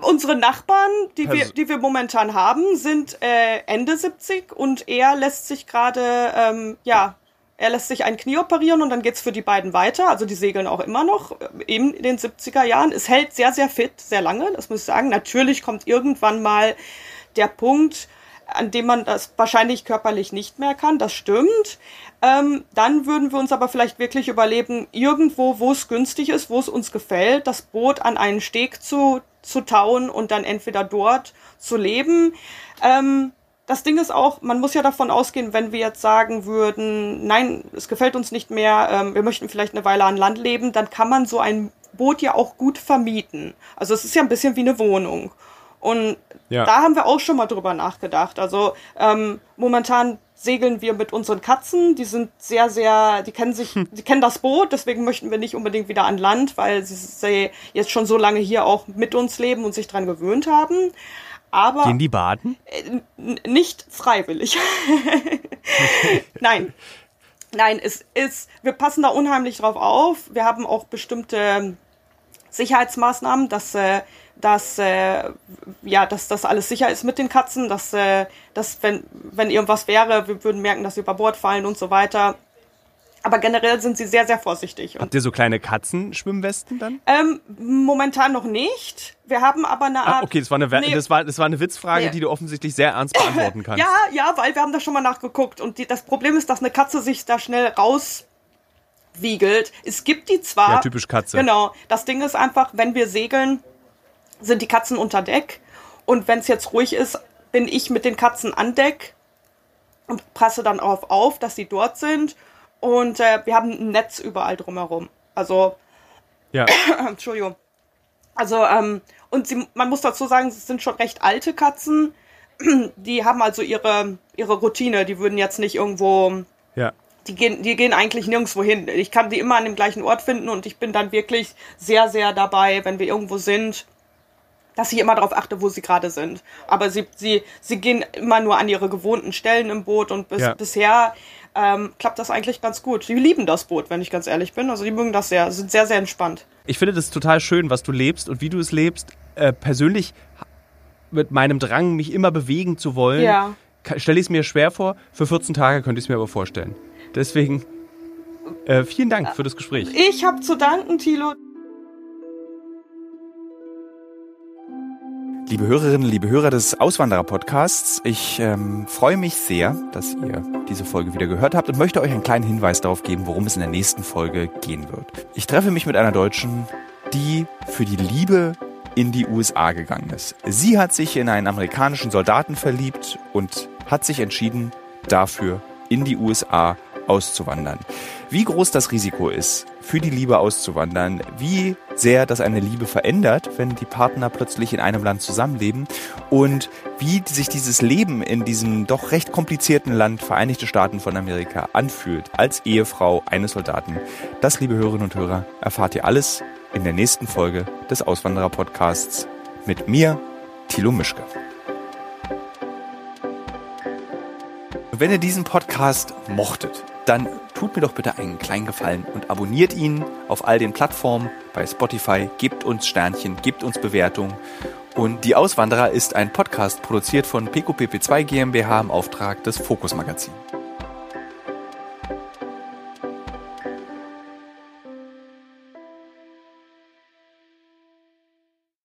unsere Nachbarn, die wir, die wir momentan haben, sind äh, Ende 70 und er lässt sich gerade, ähm, ja, er lässt sich ein Knie operieren und dann geht's für die beiden weiter. Also die segeln auch immer noch, eben in den 70er Jahren. Es hält sehr, sehr fit, sehr lange, das muss ich sagen. Natürlich kommt irgendwann mal der Punkt, an dem man das wahrscheinlich körperlich nicht mehr kann, das stimmt. Ähm, dann würden wir uns aber vielleicht wirklich überleben, irgendwo, wo es günstig ist, wo es uns gefällt, das Boot an einen Steg zu, zu tauen und dann entweder dort zu leben. Ähm, das Ding ist auch, man muss ja davon ausgehen, wenn wir jetzt sagen würden, nein, es gefällt uns nicht mehr, ähm, wir möchten vielleicht eine Weile an Land leben, dann kann man so ein Boot ja auch gut vermieten. Also es ist ja ein bisschen wie eine Wohnung. Und ja. da haben wir auch schon mal drüber nachgedacht. Also ähm, momentan segeln wir mit unseren Katzen. Die sind sehr, sehr, die kennen sich, hm. die kennen das Boot, deswegen möchten wir nicht unbedingt wieder an Land, weil sie, jetzt schon so lange hier auch mit uns leben und sich dran gewöhnt haben. Aber Gehen die baden? Äh, nicht freiwillig. (laughs) Nein. Nein, es ist, wir passen da unheimlich drauf auf. Wir haben auch bestimmte Sicherheitsmaßnahmen, dass äh, dass äh, ja, dass das alles sicher ist mit den Katzen, dass, äh, dass wenn, wenn irgendwas wäre, wir würden merken, dass sie über Bord fallen und so weiter. Aber generell sind sie sehr, sehr vorsichtig. Habt ihr so kleine Katzenschwimmwesten dann? Ähm, momentan noch nicht. Wir haben aber eine ah, Art. Ah, okay, das war eine, nee, das war, das war eine Witzfrage, nee. die du offensichtlich sehr ernst beantworten (laughs) kannst. ja, ja, weil wir haben da schon mal nachgeguckt. Und die, das Problem ist, dass eine Katze sich da schnell rauswiegelt. Es gibt die zwar. Ja, typisch Katze. Genau. Das Ding ist einfach, wenn wir segeln, sind die Katzen unter Deck. Und wenn es jetzt ruhig ist, bin ich mit den Katzen an Deck und passe dann darauf auf, dass sie dort sind. Und äh, wir haben ein Netz überall drumherum. Also, ja. (coughs) Entschuldigung. Also, ähm, und sie, man muss dazu sagen, es sind schon recht alte Katzen. (clears throat) Die haben also ihre, ihre Routine. Die würden jetzt nicht irgendwo. Ja. Die gehen, die gehen eigentlich nirgendwo hin. Ich kann die immer an dem gleichen Ort finden und ich bin dann wirklich sehr, sehr dabei, wenn wir irgendwo sind, dass ich immer darauf achte, wo sie gerade sind. Aber sie, sie, sie gehen immer nur an ihre gewohnten Stellen im Boot und bis, ja. bisher ähm, klappt das eigentlich ganz gut. Die lieben das Boot, wenn ich ganz ehrlich bin. Also die mögen das sehr, sind sehr, sehr entspannt. Ich finde das total schön, was du lebst und wie du es lebst. Äh, persönlich mit meinem Drang, mich immer bewegen zu wollen, ja. stelle ich es mir schwer vor. Für 14 Tage könnte ich es mir aber vorstellen. Deswegen äh, vielen Dank für das Gespräch. Ich habe zu danken, Thilo. Liebe Hörerinnen, liebe Hörer des Auswanderer-Podcasts, ich ähm, freue mich sehr, dass ihr diese Folge wieder gehört habt und möchte euch einen kleinen Hinweis darauf geben, worum es in der nächsten Folge gehen wird. Ich treffe mich mit einer Deutschen, die für die Liebe in die USA gegangen ist. Sie hat sich in einen amerikanischen Soldaten verliebt und hat sich entschieden, dafür in die USA auszuwandern. Wie groß das Risiko ist, für die Liebe auszuwandern, wie sehr das eine Liebe verändert, wenn die Partner plötzlich in einem Land zusammenleben und wie sich dieses Leben in diesem doch recht komplizierten Land Vereinigte Staaten von Amerika anfühlt als Ehefrau eines Soldaten. Das, liebe Hörerinnen und Hörer, erfahrt ihr alles in der nächsten Folge des Auswanderer-Podcasts mit mir, Thilo Mischke. Wenn ihr diesen Podcast mochtet, dann tut mir doch bitte einen kleinen Gefallen und abonniert ihn auf all den Plattformen bei Spotify, gebt uns Sternchen, gebt uns Bewertungen. Und Die Auswanderer ist ein Podcast produziert von PQPP2 GmbH im Auftrag des Fokus Magazin.